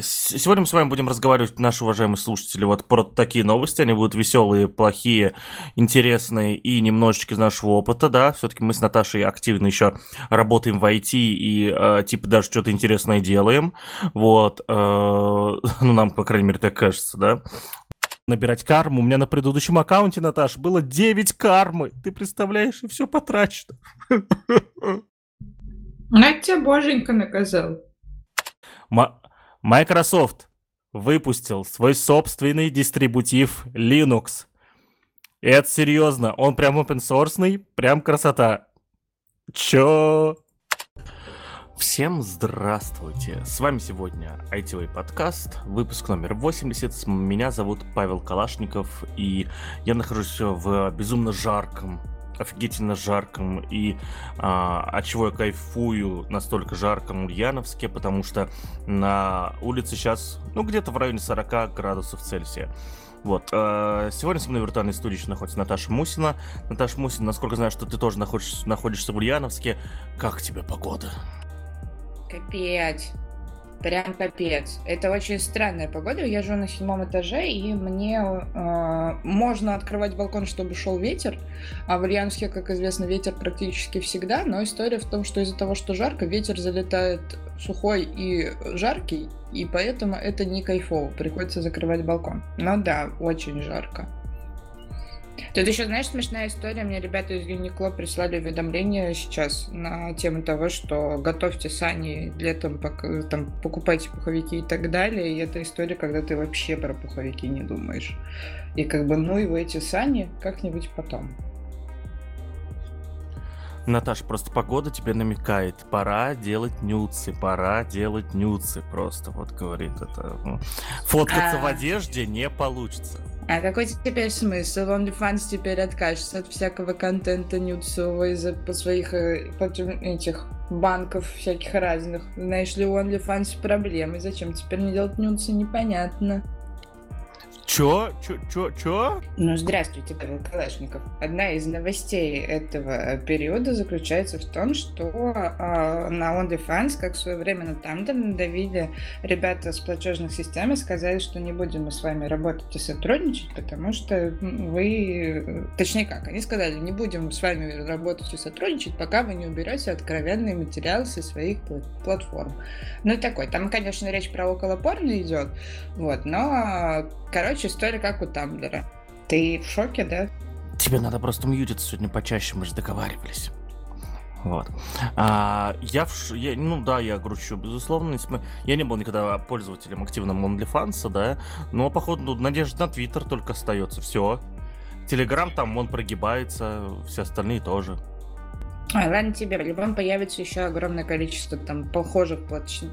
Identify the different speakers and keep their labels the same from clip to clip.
Speaker 1: Сегодня мы с вами будем разговаривать, наши уважаемые слушатели, вот про такие новости. Они будут веселые, плохие, интересные и немножечко из нашего опыта, да. Все-таки мы с Наташей активно еще работаем в IT и э, типа даже что-то интересное делаем. Вот. Э, ну, нам, по крайней мере, так кажется, да. Набирать карму. У меня на предыдущем аккаунте, Наташ, было 9 кармы. Ты представляешь, и все потрачено.
Speaker 2: На тебя боженька наказал.
Speaker 1: Microsoft выпустил свой собственный дистрибутив Linux. И это серьезно, он прям open source, прям красота. Чё? Всем здравствуйте! С вами сегодня ITV подкаст, выпуск номер 80. Меня зовут Павел Калашников, и я нахожусь в безумно жарком офигительно жарком и а, от чего я кайфую настолько жарком Ульяновске, потому что на улице сейчас, ну, где-то в районе 40 градусов Цельсия. Вот. А, сегодня со мной в виртуальной студии находится Наташа Мусина. Наташа Мусина, насколько знаю, что ты тоже находишься, находишься в Ульяновске. Как тебе погода?
Speaker 2: Капец. Прям капец. Это очень странная погода. Я живу на седьмом этаже, и мне э, можно открывать балкон, чтобы шел ветер. А в Ульяновске, как известно, ветер практически всегда. Но история в том, что из-за того, что жарко, ветер залетает сухой и жаркий, и поэтому это не кайфово. Приходится закрывать балкон. Но да, очень жарко. Тут еще, знаешь, смешная история. Мне ребята из Юникло прислали уведомление сейчас на тему того, что готовьте сани летом, там, покупайте пуховики и так далее. И это история, когда ты вообще про пуховики не думаешь. И как бы, ну и в эти сани как-нибудь потом.
Speaker 1: Наташ, просто погода тебе намекает, пора делать нюцы, пора делать нюцы просто, вот говорит это. Фоткаться а... в одежде не получится.
Speaker 2: А какой теперь смысл? OnlyFans теперь откажется от всякого контента нюцевого из-за своих э, этих банков всяких разных. Знаешь ли, у OnlyFans проблемы. Зачем теперь не делать нюцы, непонятно.
Speaker 1: Чё? Чё? Чё? Чё?
Speaker 2: Ну, здравствуйте, Павел Калашников. Одна из новостей этого периода заключается в том, что э, на OnlyFans, как в свое время на Тандер, надавили ребята с платежных систем и сказали, что не будем мы с вами работать и сотрудничать, потому что вы... Точнее как, они сказали, не будем с вами работать и сотрудничать, пока вы не уберете откровенные материалы со своих платформ. Ну, такой. Там, конечно, речь про около порно идет, вот, но Короче, история как у Тамблера. Ты в шоке, да?
Speaker 1: Тебе надо просто мьютиться сегодня почаще, мы же договаривались. Вот. А, я, в, я, ну да, я грущу, безусловно. Я не был никогда пользователем активным OnlyFans, да, но, походу, надежда на Твиттер только остается. Все. Телеграм там, он прогибается, все остальные тоже.
Speaker 2: А, ладно тебе, либо появится еще огромное количество там похожих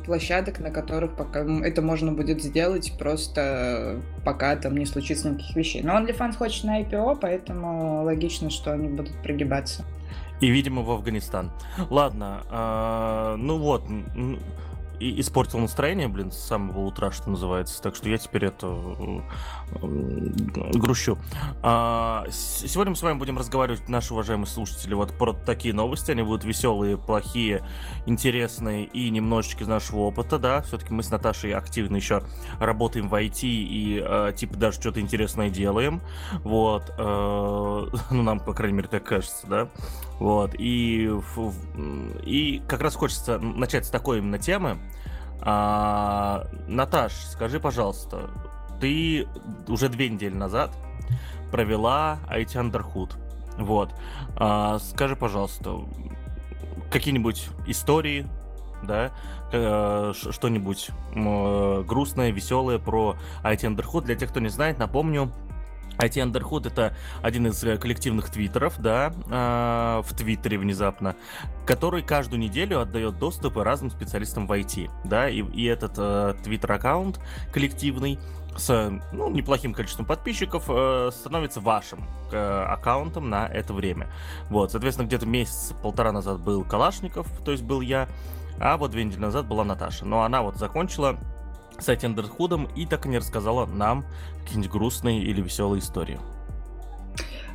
Speaker 2: площадок, на которых пока это можно будет сделать, просто пока там не случится никаких вещей. Но OnlyFans хочет на IPO, поэтому логично, что они будут прогибаться.
Speaker 1: И, видимо, в Афганистан. Ладно, э, ну вот, испортил настроение, блин, с самого утра, что называется. Так что я теперь это грущу. А, сегодня мы с вами будем разговаривать, наши уважаемые слушатели, вот про такие новости. Они будут веселые, плохие, интересные и немножечко из нашего опыта, да. Все-таки мы с Наташей активно еще работаем в IT и э, типа даже что-то интересное делаем. Вот. Э, ну, нам, по крайней мере, так кажется, да. Вот, и, и как раз хочется начать с такой именно темы. А, Наташ, скажи, пожалуйста, ты уже две недели назад провела IT Underhood. Вот. А, скажи, пожалуйста, какие-нибудь истории, да, э, что-нибудь э, грустное, веселое про IT Underhood. Для тех, кто не знает, напомню, IT Underhood это один из э, коллективных твиттеров, да, э, в Твиттере внезапно, который каждую неделю отдает доступы разным специалистам в IT, да, и, и этот э, твиттер-аккаунт коллективный с ну, неплохим количеством подписчиков э, становится вашим э, аккаунтом на это время. Вот, соответственно, где-то месяц-полтора назад был Калашников, то есть был я, а вот две недели назад была Наташа. Но она вот закончила с Эндерхудом и так и не рассказала нам какие-нибудь грустные или веселые истории.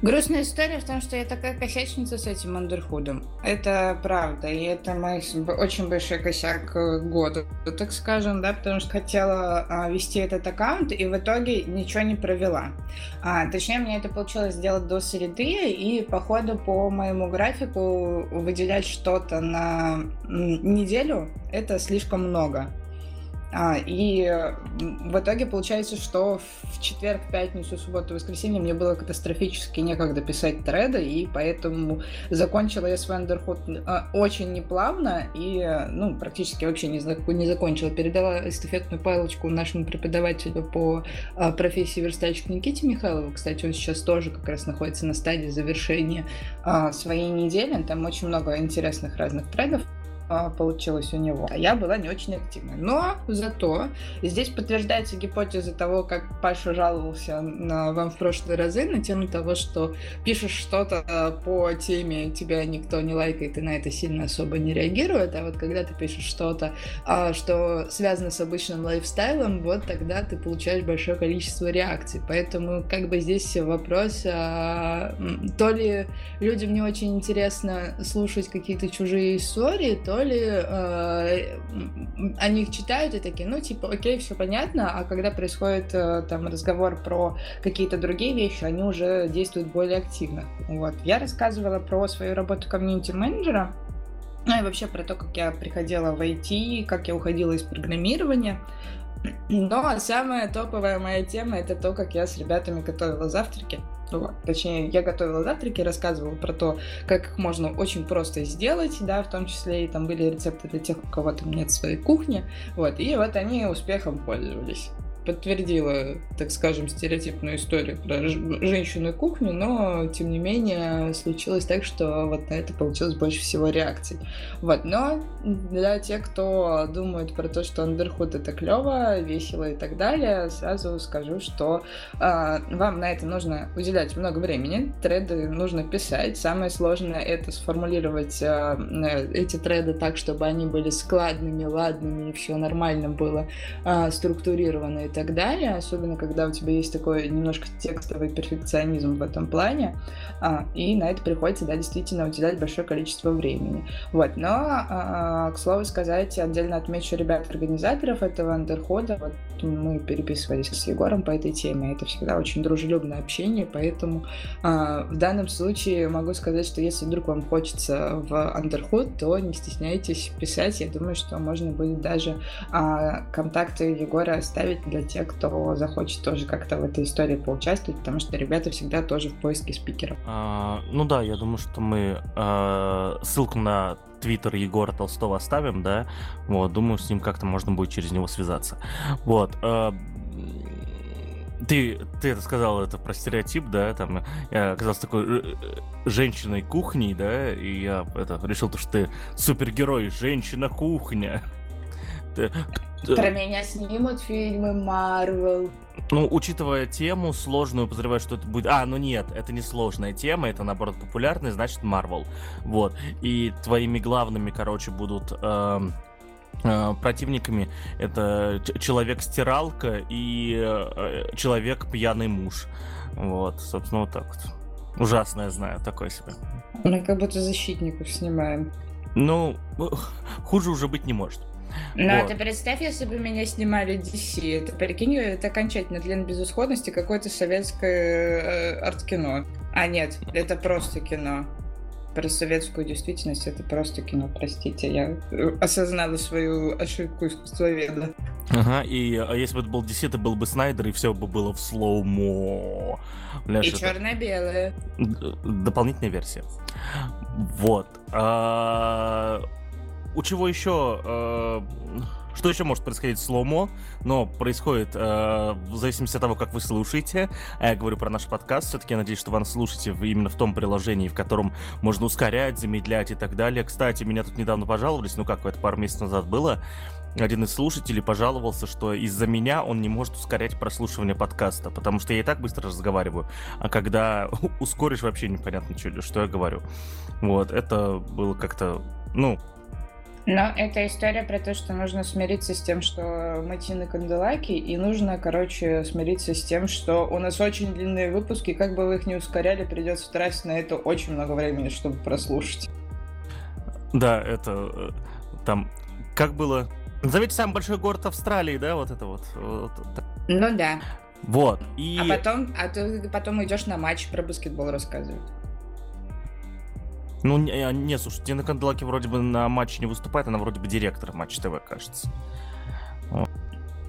Speaker 2: Грустная история в том, что я такая косячница с этим андерхудом. Это правда, и это мой очень большой косяк э, года, так скажем, да, потому что хотела а, вести этот аккаунт, и в итоге ничего не провела. А, точнее, мне это получилось сделать до среды, и по ходу по моему графику выделять что-то на неделю — это слишком много. А, и в итоге получается, что в четверг, пятницу, субботу, воскресенье мне было катастрофически некогда писать треды, и поэтому закончила я свой андерход а, очень неплавно и, ну, практически вообще не, не закончила. Передала эстафетную палочку нашему преподавателю по а, профессии верстальщик Никите Михайлову. Кстати, он сейчас тоже как раз находится на стадии завершения своей недели. Там очень много интересных разных трейдов а, получилось у него, а я была не очень активной. Но зато здесь подтверждается гипотеза того, как Паша жаловался на, вам в прошлые разы на тему того, что пишешь что-то по теме, тебя никто не лайкает и на это сильно особо не реагирует, а вот когда ты пишешь что-то, а, что связано с обычным лайфстайлом, вот тогда ты получаешь большое количество реакций. Поэтому как бы здесь вопрос, а, то ли людям не очень интересно слушать какие-то чужие истории, то ли э, они их читают и такие, ну, типа, окей, все понятно, а когда происходит э, там разговор про какие-то другие вещи, они уже действуют более активно. Вот. Я рассказывала про свою работу комьюнити-менеджера, ну и вообще про то, как я приходила в IT, как я уходила из программирования. Но самая топовая моя тема это то, как я с ребятами готовила завтраки. Вот. Точнее, я готовила завтраки, рассказывала про то, как их можно очень просто сделать, да, в том числе и там были рецепты для тех, у кого там нет своей кухни. Вот. И вот они успехом пользовались подтвердила, так скажем, стереотипную историю про женщину и кухню, но, тем не менее, случилось так, что вот на это получилось больше всего реакций. Вот, но для тех, кто думает про то, что Андерхуд это клево, весело и так далее, сразу скажу, что э, вам на это нужно уделять много времени, треды нужно писать, самое сложное это сформулировать э, эти треды так, чтобы они были складными, ладными, и все нормально было э, структурировано и так далее, особенно когда у тебя есть такой немножко текстовый перфекционизм в этом плане, а, и на это приходится, да, действительно уделять большое количество времени. Вот, но, а, к слову сказать, отдельно отмечу ребят-организаторов этого андерхода, вот мы переписывались с Егором по этой теме, это всегда очень дружелюбное общение, поэтому а, в данном случае могу сказать, что если вдруг вам хочется в андерход, то не стесняйтесь писать, я думаю, что можно будет даже а, контакты Егора оставить для те, кто захочет тоже как-то в этой истории поучаствовать, потому что ребята всегда тоже в поиске спикеров.
Speaker 1: А, ну да, я думаю, что мы а, ссылку на твиттер Егора Толстого оставим, да, вот, думаю, с ним как-то можно будет через него связаться. Вот, а, ты, ты это сказал, это про стереотип, да, там, я оказался такой э, женщиной кухней, да, и я это, решил, то, что ты супергерой, женщина-кухня.
Speaker 2: Про меня снимут фильмы Марвел.
Speaker 1: Ну, учитывая тему сложную, подозреваю, что это будет... А, ну нет, это не сложная тема, это, наоборот, популярная, значит, Марвел. Вот. И твоими главными, короче, будут... Э, э, противниками это человек-стиралка и э, человек-пьяный муж. Вот, собственно, вот так вот. Ужасно, я знаю, такое себе.
Speaker 2: Мы как будто защитников снимаем.
Speaker 1: Ну, хуже уже быть не может.
Speaker 2: Ну, вот. ты представь, если бы меня снимали DC, это, прикинь, это окончательно тлен безысходности какое-то советское э, арт-кино. А нет, это просто кино. Про советскую действительность это просто кино, простите. Я э, осознала свою ошибку искусствоведа.
Speaker 1: Ага, и а если бы это был DC, это был бы Снайдер, и все бы было в слоумо.
Speaker 2: И черно-белое.
Speaker 1: Дополнительная версия. Вот. А у чего еще... Э, что еще может происходить в слоумо, но происходит э, в зависимости от того, как вы слушаете. А я говорю про наш подкаст, все-таки я надеюсь, что вы нас слушаете именно в том приложении, в котором можно ускорять, замедлять и так далее. Кстати, меня тут недавно пожаловались, ну как, это пару месяцев назад было, один из слушателей пожаловался, что из-за меня он не может ускорять прослушивание подкаста, потому что я и так быстро разговариваю, а когда ускоришь, вообще непонятно, что, что я говорю. Вот, это было как-то, ну,
Speaker 2: Но это история про то, что нужно смириться с тем, что мы Тина Канделаки, и нужно, короче, смириться с тем, что у нас очень длинные выпуски, как бы вы их не ускоряли, придется тратить на это очень много времени, чтобы прослушать.
Speaker 1: Да, это э, там, как было... Назовите самый большой город Австралии, да, вот это вот. вот
Speaker 2: ну да.
Speaker 1: Вот.
Speaker 2: И... А потом, а ты потом идешь на матч про баскетбол рассказывать.
Speaker 1: Ну, не, а, не слушай, Дина Канделаки вроде бы на матче не выступает, она вроде бы директор Матч ТВ, кажется.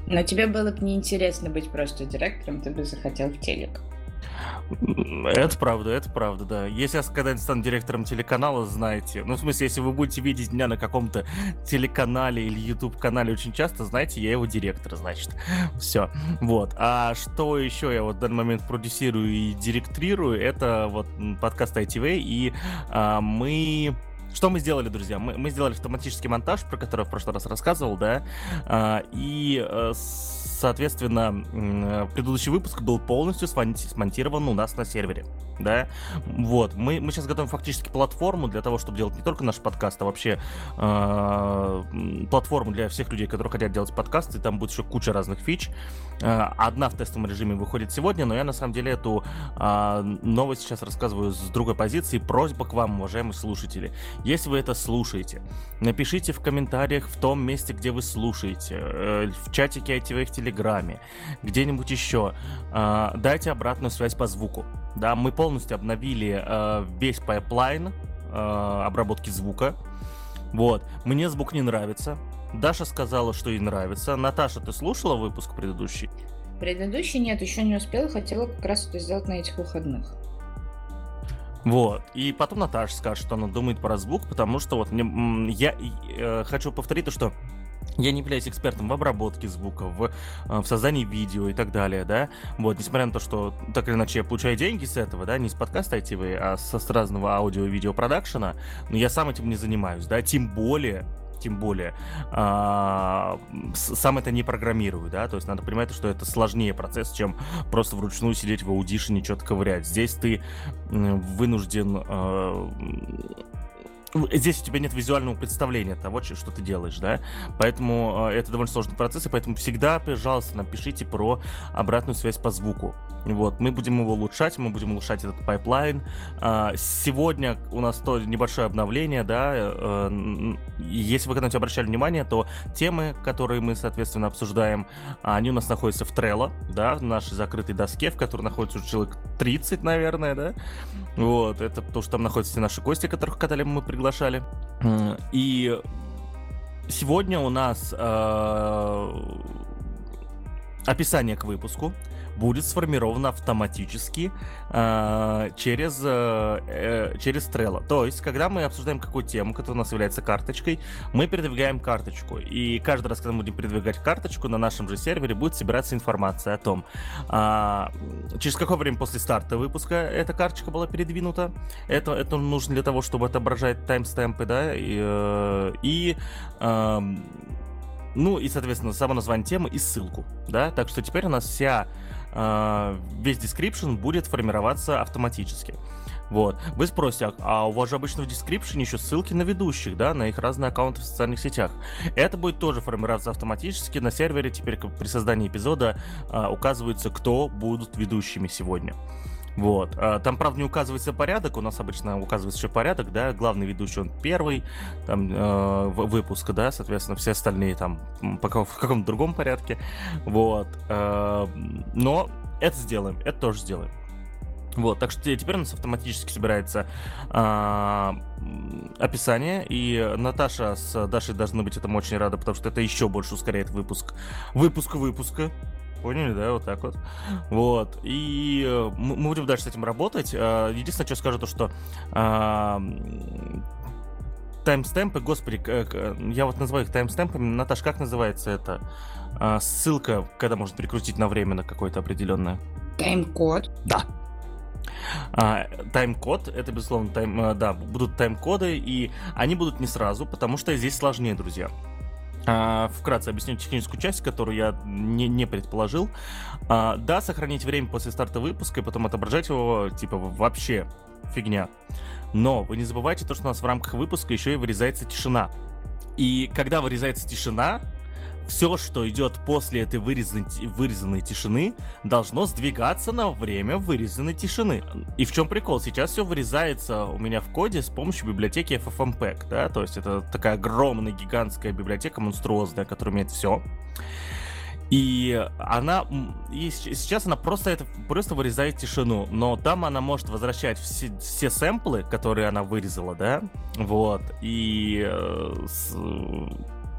Speaker 2: Но тебе было бы неинтересно быть просто директором, ты бы захотел в телек.
Speaker 1: Это правда, это правда, да. Если я когда-нибудь стану директором телеканала, знаете, ну, в смысле, если вы будете видеть меня на каком-то телеканале или YouTube-канале очень часто, знаете, я его директор, значит. Все. Вот. А что еще я вот в данный момент продюсирую и директрирую, это вот подкаст ITV, и а, мы что мы сделали, друзья? Мы, мы сделали автоматический монтаж, про который я в прошлый раз рассказывал, да, а, и а, соответственно, э, предыдущий выпуск был полностью смонтирован у нас на сервере, да, вот, мы, мы сейчас готовим фактически платформу для того, чтобы делать не только наш подкаст, а вообще э, платформу для всех людей, которые хотят делать подкасты, там будет еще куча разных фич, э, одна в тестовом режиме выходит сегодня, но я на самом деле эту э, новость сейчас рассказываю с другой позиции, просьба к вам, уважаемые слушатели, если вы это слушаете, напишите в комментариях в том месте, где вы слушаете, э, в чатике ITV в Телеграме, где-нибудь еще. Э, дайте обратную связь по звуку. Да, мы полностью обновили э, весь pipeline э, обработки звука. Вот. Мне звук не нравится. Даша сказала, что ей нравится. Наташа, ты слушала выпуск предыдущий?
Speaker 2: Предыдущий нет, еще не успела, хотела как раз это сделать на этих выходных.
Speaker 1: Вот. И потом Наташа скажет, что она думает про звук, потому что вот мне, я э, хочу повторить то, что я не являюсь экспертом в обработке звука, в, э, в создании видео и так далее, да, вот, несмотря на то, что так или иначе я получаю деньги с этого, да, не с подкаста ITV, а со с разного аудио и видео продакшена, но я сам этим не занимаюсь, да, тем более тем более, а, сам это не программирую, да, то есть надо понимать, что это сложнее процесс, чем просто вручную сидеть в Audition е, что-то ковырять. Здесь ты вынужден а, здесь у тебя нет визуального представления того, что ты делаешь, да, поэтому э, это довольно сложный процесс, и поэтому всегда, пожалуйста, напишите про обратную связь по звуку. Вот, мы будем его улучшать, мы будем улучшать этот pipeline. А, сегодня у нас то небольшое обновление, да, э, если вы когда-нибудь обращали внимание, то темы, которые мы, соответственно, обсуждаем, они у нас находятся в Trello, да, в нашей закрытой доске, в которой находится человек 30, наверное, да, вот, это потому что там находятся все наши гости, которых когда мы приглашали. И сегодня у нас э, описание к выпуску будет сформировано автоматически э, через, э, э, через Trello. То есть, когда мы обсуждаем какую тему, которая у нас является карточкой, мы передвигаем карточку. И каждый раз, когда мы будем передвигать карточку, на нашем же сервере будет собираться информация о том, э, через какое время после старта выпуска эта карточка была передвинута. Это, это нужно для того, чтобы отображать таймстемпы, да, и, э, э, ну и, соответственно, само название темы и ссылку, да, так что теперь у нас вся весь description будет формироваться автоматически. Вот. Вы спросите, а, а у вас же обычно в description еще ссылки на ведущих, да, на их разные аккаунты в социальных сетях. Это будет тоже формироваться автоматически. На сервере теперь при создании эпизода а, указывается, кто будут ведущими сегодня. Вот. А, там, правда, не указывается порядок, у нас обычно указывается еще порядок, да, главный ведущий он первый, там, э, выпуск, да, соответственно, все остальные там пока в каком-то другом порядке, вот. Э, но это сделаем, это тоже сделаем. Вот, так что теперь у нас автоматически собирается э, описание, и Наташа с Дашей должны быть этому очень рады, потому что это еще больше ускоряет выпуск, выпуск выпуска. Поняли, да, вот так вот. Вот. И э, мы будем дальше с этим работать. Э, единственное, что скажу, то что а, таймстемпы, господи, я вот называю их таймстемпами. Наташ, как называется это? А, ссылка, когда можно перекрутить на время на какое-то определенное.
Speaker 2: Тайм-код.
Speaker 1: Да, а, тайм-код, это, безусловно, тайм, э, да, будут тайм-коды, и они будут не сразу, потому что здесь сложнее, друзья. А, вкратце объясню техническую часть, которую я не, не предположил. А, да, сохранить время после старта выпуска и потом отображать его, типа, вообще фигня. Но вы не забывайте то, что у нас в рамках выпуска еще и вырезается тишина. И когда вырезается тишина, все, что идет после этой вырезанной, вырезанной тишины, должно сдвигаться на время вырезанной тишины. И в чем прикол? Сейчас все вырезается у меня в коде с помощью библиотеки FFmpeg, да, то есть это такая огромная гигантская библиотека, монструозная, которая умеет все. И она, и сейчас она просто это просто вырезает тишину, но там она может возвращать все, все сэмплы, которые она вырезала, да, вот, и э, с,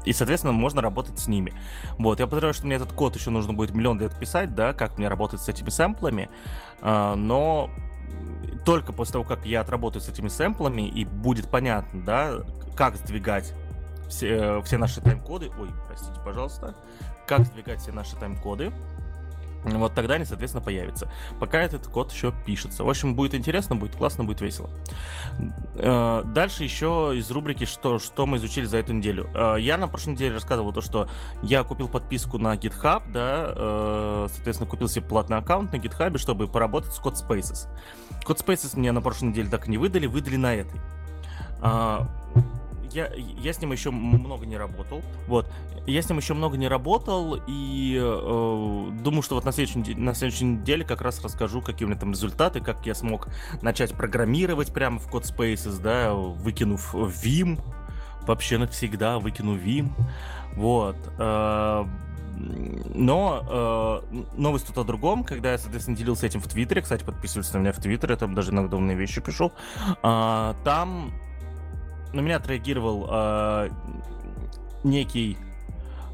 Speaker 1: и, соответственно, можно работать с ними. Вот, я подозреваю, что мне этот код еще нужно будет миллион лет писать, да, как мне работать с этими сэмплами, а, но только после того, как я отработаю с этими сэмплами, и будет понятно, да, как сдвигать все, все наши тайм-коды, ой, простите, пожалуйста, как сдвигать все наши тайм-коды, вот тогда они, соответственно, появятся. Пока этот код еще пишется. В общем, будет интересно, будет классно, будет весело. Э, дальше еще из рубрики «Что, что мы изучили за эту неделю». Э, я на прошлой неделе рассказывал то, что я купил подписку на GitHub, да, э, соответственно, купил себе платный аккаунт на GitHub, чтобы поработать с CodeSpaces. CodeSpaces мне на прошлой неделе так и не выдали, выдали на этой я, я с ним еще много не работал. Вот. Я с ним еще много не работал, и э, думаю, что вот на следующей, на следующей неделе как раз расскажу, какие у меня там результаты, как я смог начать программировать прямо в CodeSpaces, да, выкинув Vim, вообще навсегда выкину Vim. Вот. Э, но э, новость тут о другом, когда я, соответственно, делился этим в Твиттере, кстати, подписывайтесь на меня в Твиттере, там даже иногда умные вещи пишу, э, там на меня отреагировал э, некий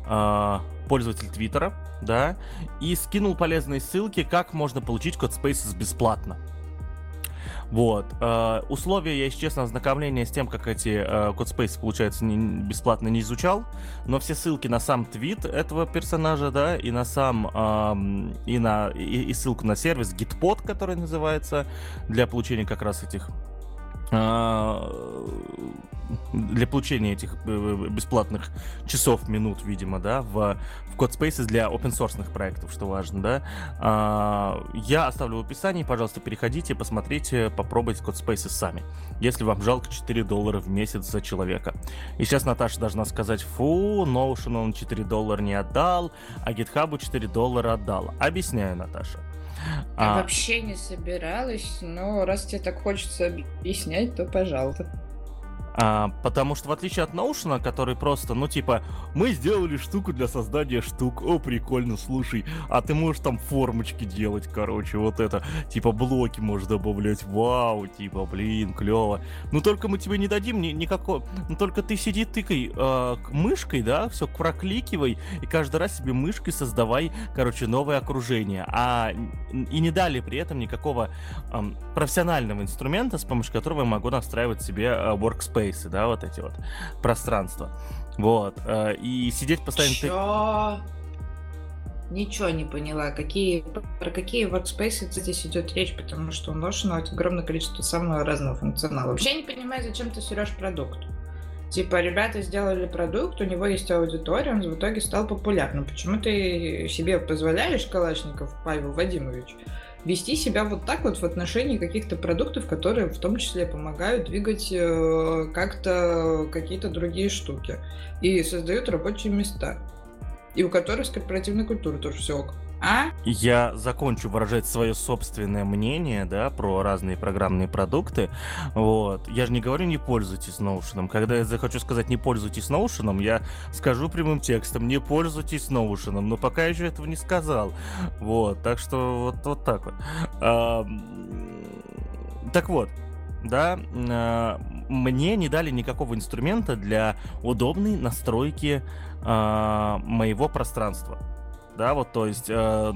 Speaker 1: э, пользователь Твиттера, да, и скинул полезные ссылки, как можно получить код Spaces бесплатно. Вот. Э, условия я, если честно, ознакомления с тем, как эти э, CodeSpace, получается, не, бесплатно не изучал, но все ссылки на сам твит этого персонажа, да, и на сам, э, и на, и, и ссылку на сервис Gitpod, который называется, для получения как раз этих для получения этих э, э, бесплатных часов, минут, видимо, да, в, в CodeSpaces для open source проектов, что важно, да. А, я оставлю в описании, пожалуйста, переходите, посмотрите, попробуйте CodeSpaces сами, если вам жалко 4 доллара в месяц за человека. И сейчас Наташа должна сказать, фу, Notion он 4 доллара не отдал, а GitHub 4 доллара отдал. Объясняю, Наташа.
Speaker 2: А... вообще не собиралась, но раз тебе так хочется объяснять, то пожалуйста.
Speaker 1: А, потому что в отличие от Notion, который просто, ну типа, мы сделали штуку для создания штук, о, прикольно, слушай, а ты можешь там формочки делать, короче, вот это, типа блоки можешь добавлять, вау, типа, блин, клево. Ну только мы тебе не дадим ни, никакого, ну только ты сиди тыкай э, мышкой, да, все прокликивай, и каждый раз себе мышкой создавай, короче, новое окружение. А и не дали при этом никакого э, профессионального инструмента, с помощью которого я могу настраивать себе э, workspace спейсы, да, вот эти вот пространства. Вот. Э, и сидеть постоянно...
Speaker 2: Чё? Ничего не поняла. Какие, про какие workspace здесь идет речь, потому что у Notion огромное количество самого разного функционала. Вообще не понимаю, зачем ты сырешь продукт. Типа, ребята сделали продукт, у него есть аудитория, он в итоге стал популярным. Почему ты себе позволяешь, Калашников Павел Вадимович, вести себя вот так вот в отношении каких-то продуктов, которые в том числе помогают двигать э, как-то какие-то другие штуки и создают рабочие места. И у которых с корпоративной культурой тоже все ок. А?
Speaker 1: Я закончу выражать свое собственное мнение, да, про разные программные продукты. Вот. Я же не говорю, не пользуйтесь Notion. Когда я захочу сказать, не пользуйтесь Notion, я скажу прямым текстом, не пользуйтесь Notion. Но пока я еще этого не сказал. Вот. Так что вот, вот так вот. А, так вот, да, а, мне не дали никакого инструмента для удобной настройки а, моего пространства да, вот, то есть... Э,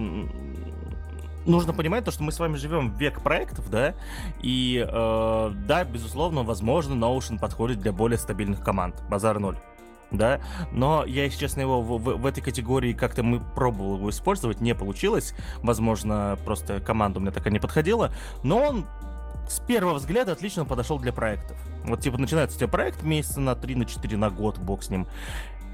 Speaker 1: нужно понимать то, что мы с вами живем в век проектов, да, и э, да, безусловно, возможно, Notion подходит для более стабильных команд, базар ноль да, но я, если честно, его в, в, в этой категории как-то мы пробовал его использовать, не получилось, возможно, просто команда у меня такая не подходила, но он с первого взгляда отлично подошел для проектов. Вот, типа, начинается у тебя проект месяца на 3, на 4, на год, бог с ним.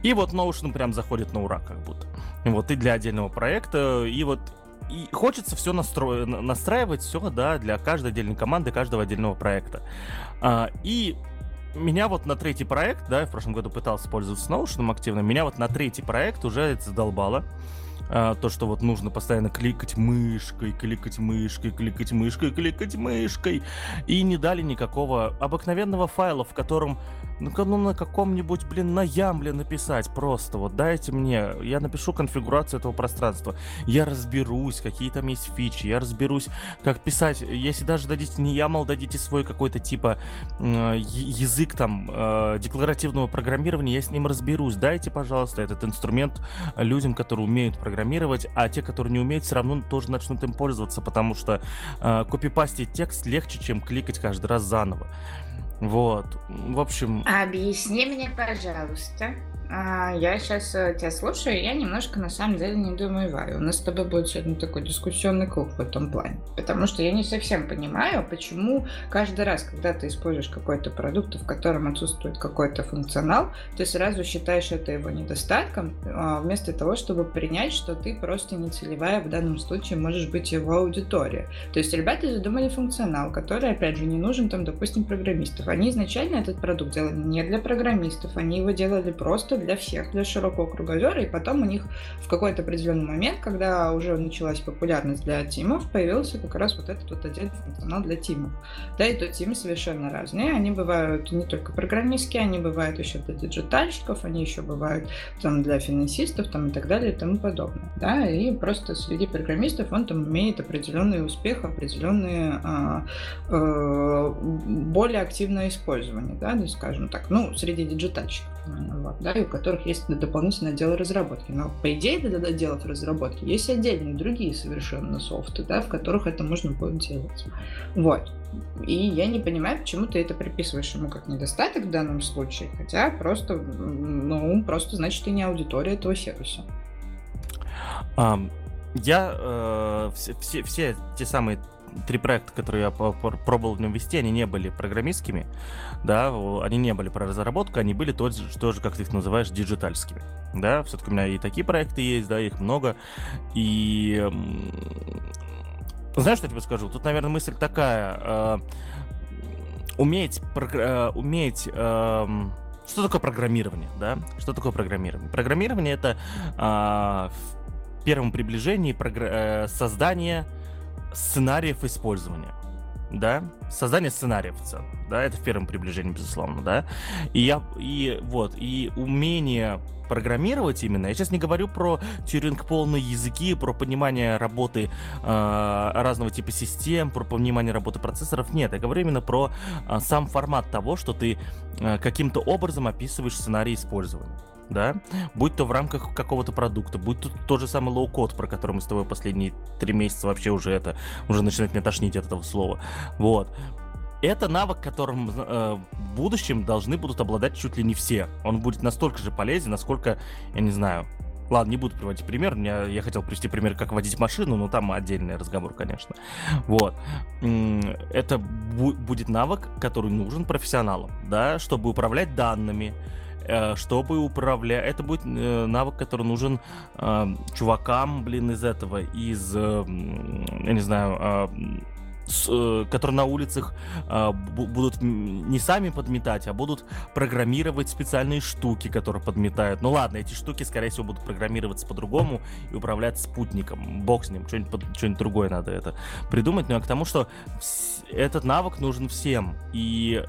Speaker 1: И вот Notion прям заходит на ура, как будто. Вот, и для отдельного проекта, и вот и хочется все настро... настраивать, все, да, для каждой отдельной команды, каждого отдельного проекта. А, и меня вот на третий проект, да, в прошлом году пытался пользоваться Notion активно, меня вот на третий проект уже это задолбало. А, то, что вот нужно постоянно кликать мышкой, кликать мышкой, кликать мышкой, кликать мышкой. И не дали никакого обыкновенного файла, в котором ну, на каком-нибудь, блин, на ямле написать просто. Вот дайте мне, я напишу конфигурацию этого пространства. Я разберусь, какие там есть фичи. Я разберусь, как писать. Если даже дадите не YAML, дадите свой какой-то типа э, язык там э, декларативного программирования, я с ним разберусь. Дайте, пожалуйста, этот инструмент людям, которые умеют программировать, а те, которые не умеют, все равно тоже начнут им пользоваться, потому что э, копипастить текст легче, чем кликать каждый раз заново. Вот. В общем...
Speaker 2: Объясни мне, пожалуйста, я сейчас э, тебя слушаю, я немножко на самом деле не Варя. У нас с тобой будет сегодня такой дискуссионный клуб в этом плане. Потому что я не совсем понимаю, почему каждый раз, когда ты используешь какой-то продукт, в котором отсутствует какой-то функционал, ты сразу считаешь это его недостатком, а, вместо того, чтобы принять, что ты просто не целевая в данном случае можешь быть его аудитория. То есть ребята задумали функционал, который, опять же, не нужен там, допустим, программистов. Они изначально этот продукт делали не для программистов, они его делали просто просто для всех, для широкого кругозора, и потом у них в какой-то определенный момент, когда уже началась популярность для team ов, появился как раз вот этот вот отдельный функционал для team ов. Да, и то team ы совершенно разные, они бывают не только программистские, они бывают еще для digital щиков, они еще бывают там для финансистов там и так далее и тому подобное, да, и просто среди программистов он там имеет определенный успех, определенные а, а, более активное использование, да, ну, скажем так, ну, среди digital щиков, вот, да, и у которых есть дополнительное отдел разработки. Но по идее для отделов разработки есть отдельные другие совершенно софты, да, в которых это можно будет делать. Вот. И я не понимаю, почему ты это приписываешь ему как недостаток в данном случае, хотя просто, ну, просто значит, ты не аудитория этого сервиса.
Speaker 1: Эм, я э, все, все, все те самые три проекта, которые я пробовал в нем вести, они не были программистскими, да, они не были про разработку, они были тоже, тоже как ты их называешь, диджитальскими, да, все-таки у меня и такие проекты есть, да, их много, и знаешь, что я тебе скажу? Тут, наверное, мысль такая, э, уметь, э, уметь э, что такое программирование, да? Что такое программирование? Программирование это э, в первом приближении э, создание сценариев использования. Да, создание сценариев в целом, да, это в первом приближении, безусловно, да, и я, и вот, и умение программировать именно. Я сейчас не говорю про Тьюринг-полные языки, про понимание работы э, разного типа систем, про понимание работы процессоров. Нет, я говорю именно про э, сам формат того, что ты э, каким-то образом описываешь сценарий использования да, будь то в рамках какого-то продукта, будь то тот же самый low-code, про который мы с тобой последние три месяца вообще уже это, уже начинает меня тошнить от этого слова, вот. Это навык, которым э, в будущем должны будут обладать чуть ли не все. Он будет настолько же полезен, насколько, я не знаю, Ладно, не буду приводить пример. Меня, я хотел привести пример, как водить машину, но там отдельный разговор, конечно. Вот. Это бу- будет навык, который нужен профессионалам, да, чтобы управлять данными, чтобы управлять... Это будет э, навык, который нужен э, чувакам, блин, из этого, из, я не знаю, с, которые на улицах э, будут не сами подметать, а будут программировать специальные штуки, которые подметают. Ну ладно, эти штуки, скорее всего, будут программироваться по-другому и управлять спутником. Бог с ним, что-нибудь, что-нибудь другое надо это придумать. Но я к тому, что этот навык нужен всем. И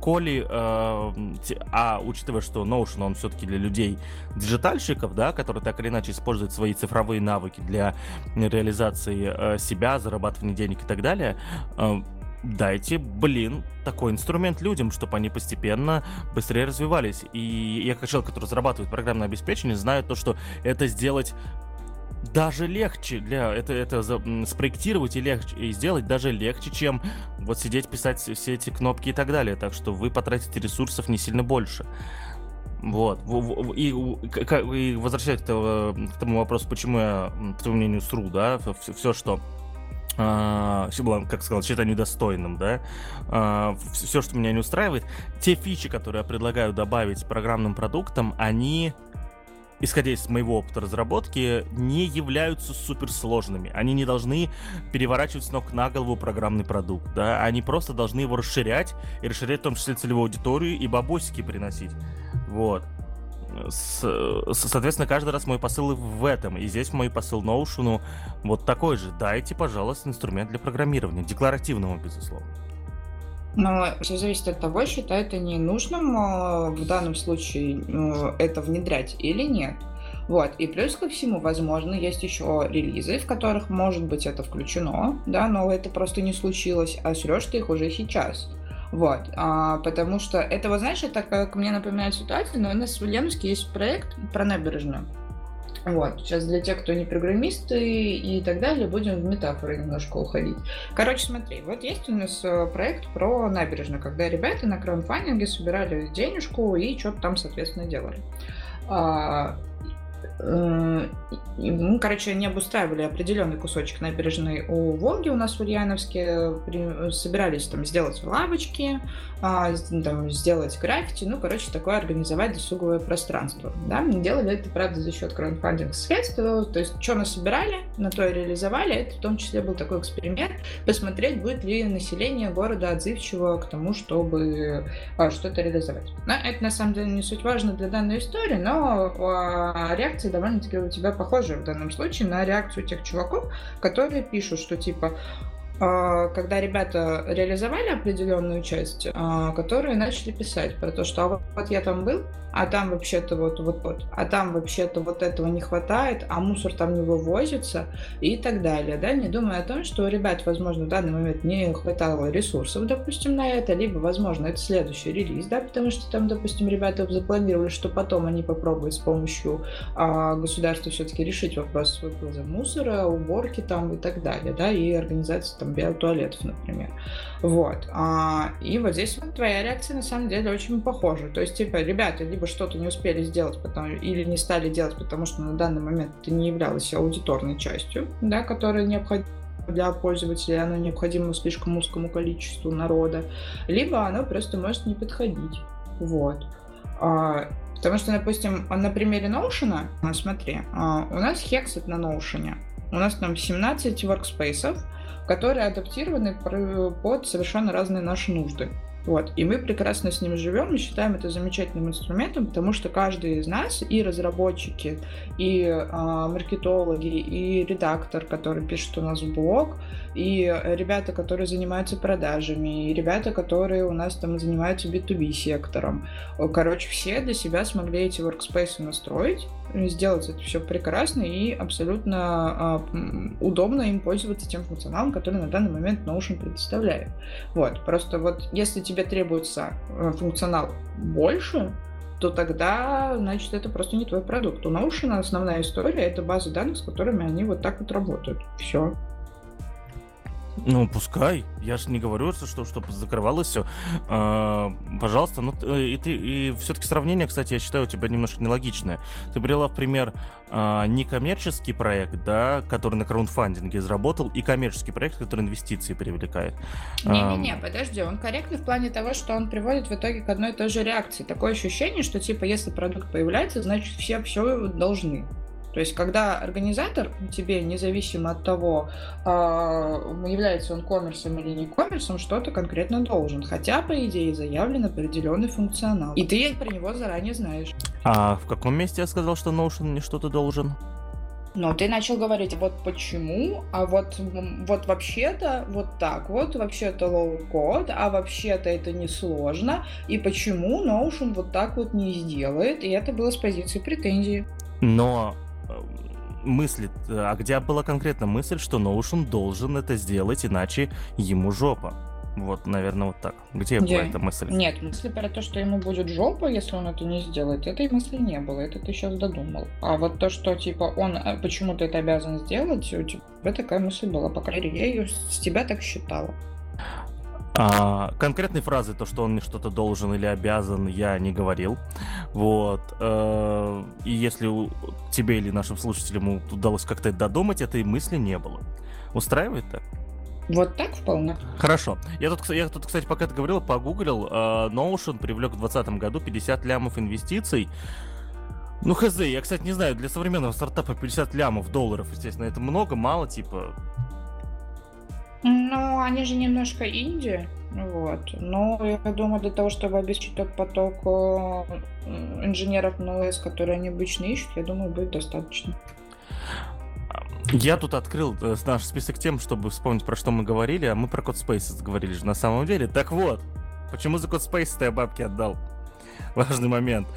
Speaker 1: коли, э, а учитывая, что Notion, он все-таки для людей диджитальщиков, да, которые так или иначе используют свои цифровые навыки для реализации э, себя, зарабатывания денег и так далее, э, дайте, блин, такой инструмент людям, чтобы они постепенно быстрее развивались. И я как человек, который разрабатывает программное обеспечение, знаю то, что это сделать даже легче для это это спроектировать и легче и сделать даже легче, чем вот сидеть писать все эти кнопки и так далее. Так что вы потратите ресурсов не сильно больше. Вот. И, и возвращаясь к тому вопросу, почему я, по твоему мнению, сру, да, все, все что все было, как сказал, считаю недостойным, да, uh, все, что меня не устраивает, те фичи, которые я предлагаю добавить программным продуктам, они исходя из моего опыта разработки, не являются суперсложными. Они не должны переворачивать с ног на голову программный продукт, да, они просто должны его расширять, и расширять в том числе целевую аудиторию, и бабосики приносить. Вот. Соответственно, каждый раз мой посыл в этом. И здесь мой посыл Notion вот такой же. Дайте, пожалуйста, инструмент для программирования. Декларативного, безусловно.
Speaker 2: Но все зависит от того, считает они нужным э, в данном случае э, это внедрять или нет. Вот, и плюс ко всему, возможно, есть еще релизы, в которых, может быть, это включено, да, но это просто не случилось, а срешь ты их уже сейчас. Вот, а, потому что это, вот знаешь, это как мне напоминает ситуацию, но у нас в Ульяновске есть проект про набережную. Вот, сейчас для тех, кто не программисты и так далее, будем в метафоры немножко уходить. Короче, смотри, вот есть у нас э, проект про набережную, когда ребята на краудфандинге собирали денежку и что-то там, соответственно, делали. Э, ну, короче, они обустраивали определенный кусочек набережной у Волги у нас в Ульяновске, собирались там сделать лавочки, а, там, сделать граффити, ну, короче, такое организовать досуговое пространство. Да? Делали это, правда, за счет краундфандинг средств, то есть, что насобирали, на то и реализовали, это в том числе был такой эксперимент, посмотреть, будет ли население города отзывчиво к тому, чтобы а, что-то реализовать. Но это, на самом деле, не суть важно для данной истории, но а, реакции довольно-таки у тебя похожи в данном случае на реакцию тех чуваков, которые пишут, что типа а, когда ребята реализовали определенную часть, а, которые начали писать про то, что а вот я там был, а там вообще-то вот, вот, вот, а там вообще-то вот этого не хватает, а мусор там не вывозится и так далее, да, не думая о том, что ребят, возможно, в данный момент не хватало ресурсов, допустим, на это, либо, возможно, это следующий релиз, да, потому что там, допустим, ребята запланировали, что потом они попробуют с помощью а, государства все-таки решить вопрос вывоза мусора, уборки там и так далее, да, и организации там биотуалетов, например. Вот. А, и вот здесь вот твоя реакция на самом деле очень похожа. То есть, типа, ребята либо что-то не успели сделать, потому, или не стали делать, потому что на данный момент это не являлось аудиторной частью, да, которая необходима для пользователя, оно необходимо слишком узкому количеству народа, либо оно просто может не подходить. Вот. А, потому что, допустим, на примере Notion, а, смотри, а, у нас Hexet на Notion, у нас там 17 workspace, которые адаптированы под совершенно разные наши нужды. Вот. И мы прекрасно с ним живем и считаем это замечательным инструментом, потому что каждый из нас, и разработчики, и э, маркетологи, и редактор, который пишет у нас блог, и ребята, которые занимаются продажами, и ребята, которые у нас там занимаются B2B сектором. Короче, все для себя смогли эти workspace настроить, сделать это все прекрасно и абсолютно э, удобно им пользоваться тем функционалом, который на данный момент Notion предоставляет. Вот, просто вот если тебе требуется э, функционал больше, то тогда, значит, это просто не твой продукт. У Notion основная история — это базы данных, с которыми они вот так вот работают. Все.
Speaker 1: Ну, пускай. Я же не говорю, что чтобы закрывалось все. А, пожалуйста, ну и ты и все-таки сравнение, кстати, я считаю, у тебя немножко нелогичное. Ты привела в пример а, некоммерческий проект, да, который на краундфандинге заработал, и коммерческий проект, который инвестиции привлекает.
Speaker 2: Не-не-не, а, подожди, он корректный в плане того, что он приводит в итоге к одной и той же реакции. Такое ощущение, что типа если продукт появляется, значит все все должны. То есть, когда организатор тебе, независимо от того, а, является он коммерсом или не коммерсом, что-то конкретно должен. Хотя, по идее, заявлен определенный функционал. И ты про него заранее знаешь.
Speaker 1: А в каком месте я сказал, что Notion мне что-то должен?
Speaker 2: Но ты начал говорить, вот почему, а вот, вот вообще-то вот так вот, вообще-то low-code, а вообще-то это несложно, и почему Notion вот так вот не сделает, и это было с позиции претензии.
Speaker 1: Но мыслит, а где была конкретно мысль, что Notion должен это сделать, иначе ему жопа? Вот, наверное, вот так. Где была эта мысль?
Speaker 2: Нет, мысли про то, что ему будет жопа, если он это не сделает, этой мысли не было. Это ты сейчас додумал. А вот то, что, типа, он э, почему-то это обязан сделать, у тебя такая мысль была. По крайней мере, я ее с тебя так считала.
Speaker 1: А, конкретной фразы, то, что он мне что-то должен или обязан, я не говорил. Вот. Э, и если тебе или нашим слушателям удалось как-то додумать, этой мысли не было. Устраивает так?
Speaker 2: Вот так вполне.
Speaker 1: Хорошо. Я тут, я тут, кстати, пока ты говорил, погуглил. Э, Notion привлек в 2020 году 50 лямов инвестиций. Ну, хз, я, кстати, не знаю, для современного стартапа 50 лямов долларов, естественно, это много, мало, типа...
Speaker 2: Ну, они же немножко инди, вот. Но я думаю, для того, чтобы обеспечить тот поток э, инженеров на ОС, которые они обычно ищут, я думаю, будет достаточно.
Speaker 1: Я тут открыл э, наш список тем, чтобы вспомнить, про что мы говорили, а мы про Code говорили же на самом деле. Так вот, почему за Code ты бабки отдал? Важный момент.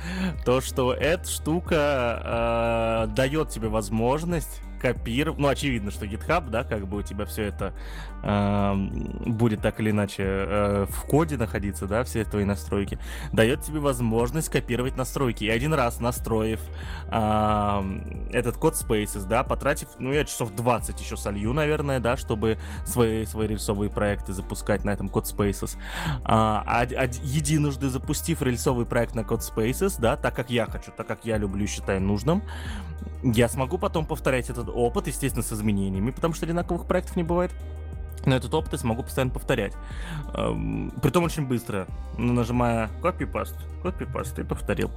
Speaker 1: То, что эта штука э, дает тебе возможность копировать. Ну, очевидно, что GitHub, да, как бы у тебя все это э, будет так или иначе э, в коде находиться, да, все твои настройки, дает тебе возможность копировать настройки. И один раз настроив э, этот код Spaces, да, потратив, ну, я часов 20 еще солью, наверное, да, чтобы свои, свои рельсовые проекты запускать на этом код Spaces. А, а, а единожды запустив рельсовый проект на код Spaces, да, так как я хочу, так как я люблю, считаю нужным, я смогу потом повторять этот опыт, естественно, с изменениями, потому что одинаковых проектов не бывает. Но этот опыт я смогу постоянно повторять. Эм, притом очень быстро. Нажимая copy-paste, copy-paste и повторил.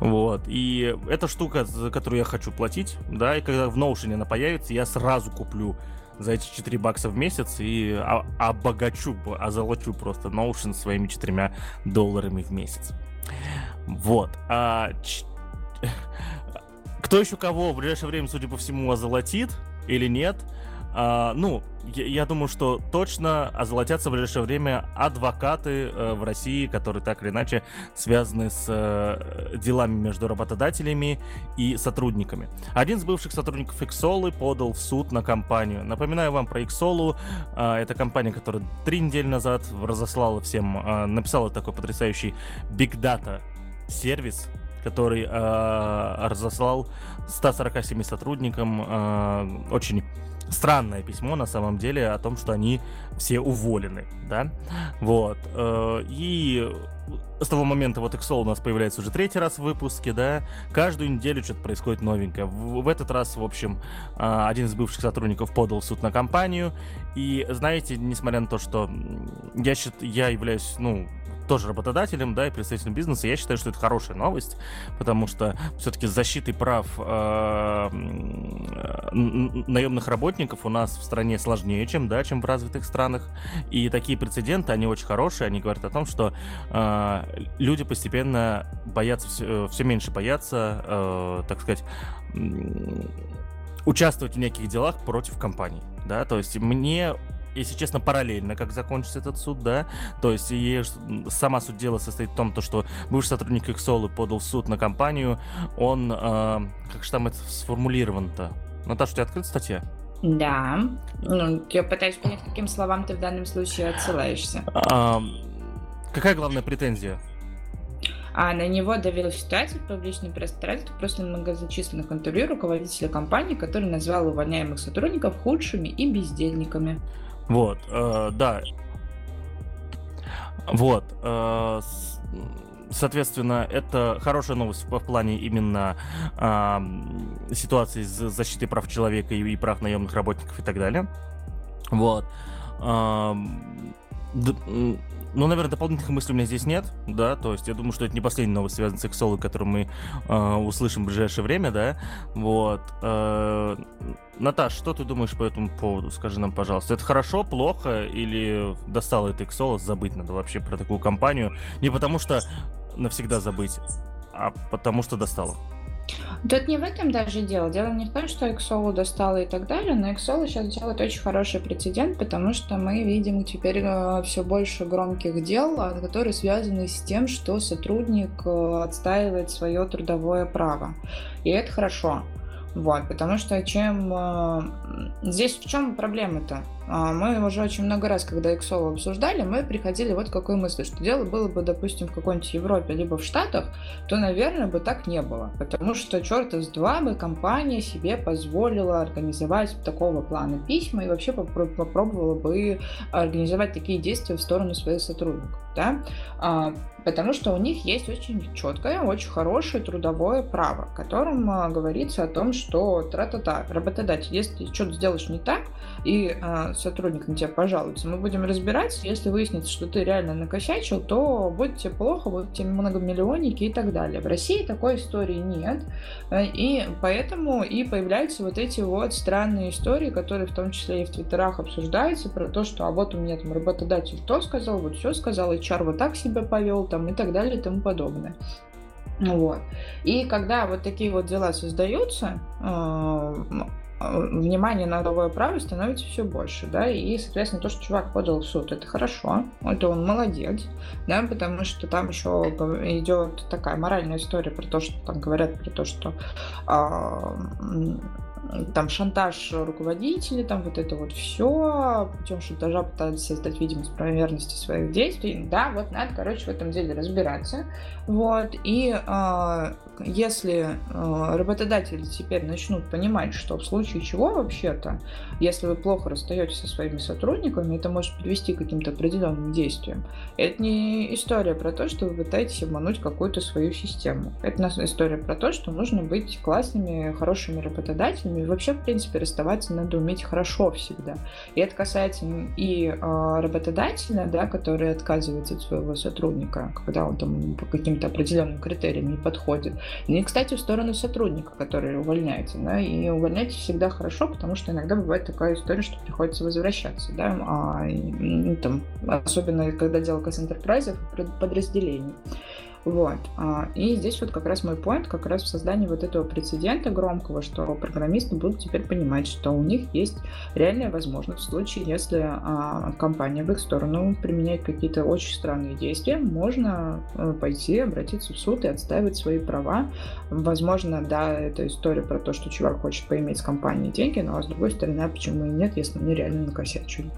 Speaker 1: Вот. И эта штука, за которую я хочу платить, да, и когда в Notion она появится, я сразу куплю за эти 4 бакса в месяц и обогачу, озолочу просто Notion своими 4 долларами в месяц. Вот. А, кто еще кого в ближайшее время, судя по всему, озолотит или нет? А, ну, я, я думаю, что точно озолотятся в ближайшее время адвокаты э, в России, которые так или иначе связаны с э, делами между работодателями и сотрудниками. Один из бывших сотрудников Xolы подал в суд на компанию. Напоминаю вам про Xolu. Э, это компания, которая три недели назад разослала всем, э, написала такой потрясающий Data сервис, который э, разослал 147 сотрудникам э, очень странное письмо на самом деле о том, что они все уволены, да, вот, э, и с того момента вот Excel у нас появляется уже третий раз в выпуске, да, каждую неделю что-то происходит новенькое. В, в этот раз, в общем, э, один из бывших сотрудников подал суд на компанию, и знаете, несмотря на то, что я, счит, я являюсь, ну, тоже работодателем, да, и представителем бизнеса, я считаю, что это хорошая новость, потому что все-таки с защитой прав э, наемных работников у нас в стране сложнее, чем, да, чем в развитых странах. И такие прецеденты, они очень хорошие, они говорят о том, что э, люди постепенно боятся, все, все меньше боятся, э, так сказать, участвовать в неких делах против компаний. Да, то есть мне если честно, параллельно, как закончится этот суд, да. То есть и сама суть дела состоит в том, то, что бывший сотрудник Иксолы подал в суд на компанию, он, э, как же там это сформулировано-то? Наташа, у тебя открыта статья?
Speaker 2: Да. Ну, я пытаюсь понять, каким словам ты в данном случае отсылаешься.
Speaker 1: А, какая главная претензия?
Speaker 2: а на него давила ситуация в публичном пространстве после многозачисленных интервью руководителя компании, который назвал увольняемых сотрудников худшими и бездельниками.
Speaker 1: Вот, э, да. Вот. Э, соответственно, это хорошая новость в, плане именно э, ситуации с защитой прав человека и, и прав наемных работников и так далее. Вот. Э, ну, наверное, дополнительных мыслей у меня здесь нет, да, то есть я думаю, что это не последняя новость, связанная с Excel, которую мы э, услышим в ближайшее время, да, вот. Э, Наташ, что ты думаешь по этому поводу? Скажи нам, пожалуйста, это хорошо, плохо или достало это Excel, забыть надо вообще про такую компанию? Не потому что навсегда забыть, а потому что достало.
Speaker 2: Тут не в этом даже дело. Дело не в том, что Exolo достало и так далее, но Exolo сейчас делает очень хороший прецедент, потому что мы видим теперь э, все больше громких дел, а, которые связаны с тем, что сотрудник э, отстаивает свое трудовое право. И это хорошо. Вот, потому что чем... Э, здесь в чем проблема-то? А, мы уже очень много раз, когда Excel обсуждали, мы приходили вот к какой мысли, что дело было бы, допустим, в какой-нибудь Европе, либо в Штатах, то, наверное, бы так не было. Потому что, черт из два, бы компания себе позволила организовать такого плана письма и вообще попробовала бы организовать такие действия в сторону своих сотрудников. Да? А, потому что у них есть очень четкое, очень хорошее трудовое право, в котором а, говорится о том, что тра-та-та, работодатель, если что-то сделаешь не так, и а, сотрудник на тебя пожалуется, мы будем разбираться, если выяснится, что ты реально накосячил, то будет тебе плохо, будут тебе многомиллионники и так далее. В России такой истории нет, э, и поэтому и появляются вот эти вот странные истории, которые в том числе и в твиттерах обсуждаются, про то, что а вот у меня там работодатель то сказал, вот все сказал, HR вот так себя повел, там и так далее и тому подобное. Вот. И когда вот такие вот дела создаются, э, внимание на новое право становится все больше, да, и, соответственно, то, что чувак подал в суд, это хорошо, это он молодец, да, потому что там еще идет такая моральная история про то, что там говорят про то, что э, там шантаж руководителей, там вот это вот все, путем шантажа пытались создать видимость правомерности своих действий. Да, вот надо, короче, в этом деле разбираться. Вот, и э, если э, работодатели теперь начнут понимать, что в случае чего вообще-то, если вы плохо расстаетесь со своими сотрудниками, это может привести к каким-то определенным действиям. Это не история про то, что вы пытаетесь обмануть какую-то свою систему. Это история про то, что нужно быть классными, хорошими работодателями. И вообще, в принципе, расставаться надо уметь хорошо всегда. И это касается и э, работодателя, да, который отказывается от своего сотрудника, когда он там по каким-то определенным критериям не подходит, ну и, кстати, в сторону сотрудника, который увольняется. Да, и увольняйтесь всегда хорошо, потому что иногда бывает такая история, что приходится возвращаться. Да, а, ну, там, особенно когда дело касается enterprise подразделений. Вот. А, и здесь вот как раз мой point, как раз в создании вот этого прецедента громкого, что программисты будут теперь понимать, что у них есть реальная возможность в случае, если а, компания в их сторону применяет какие-то очень странные действия, можно э, пойти, обратиться в суд и отстаивать свои права. Возможно, да, это история про то, что чувак хочет поиметь с компанией деньги, но а с другой стороны, а почему и нет, если они реально накосячили.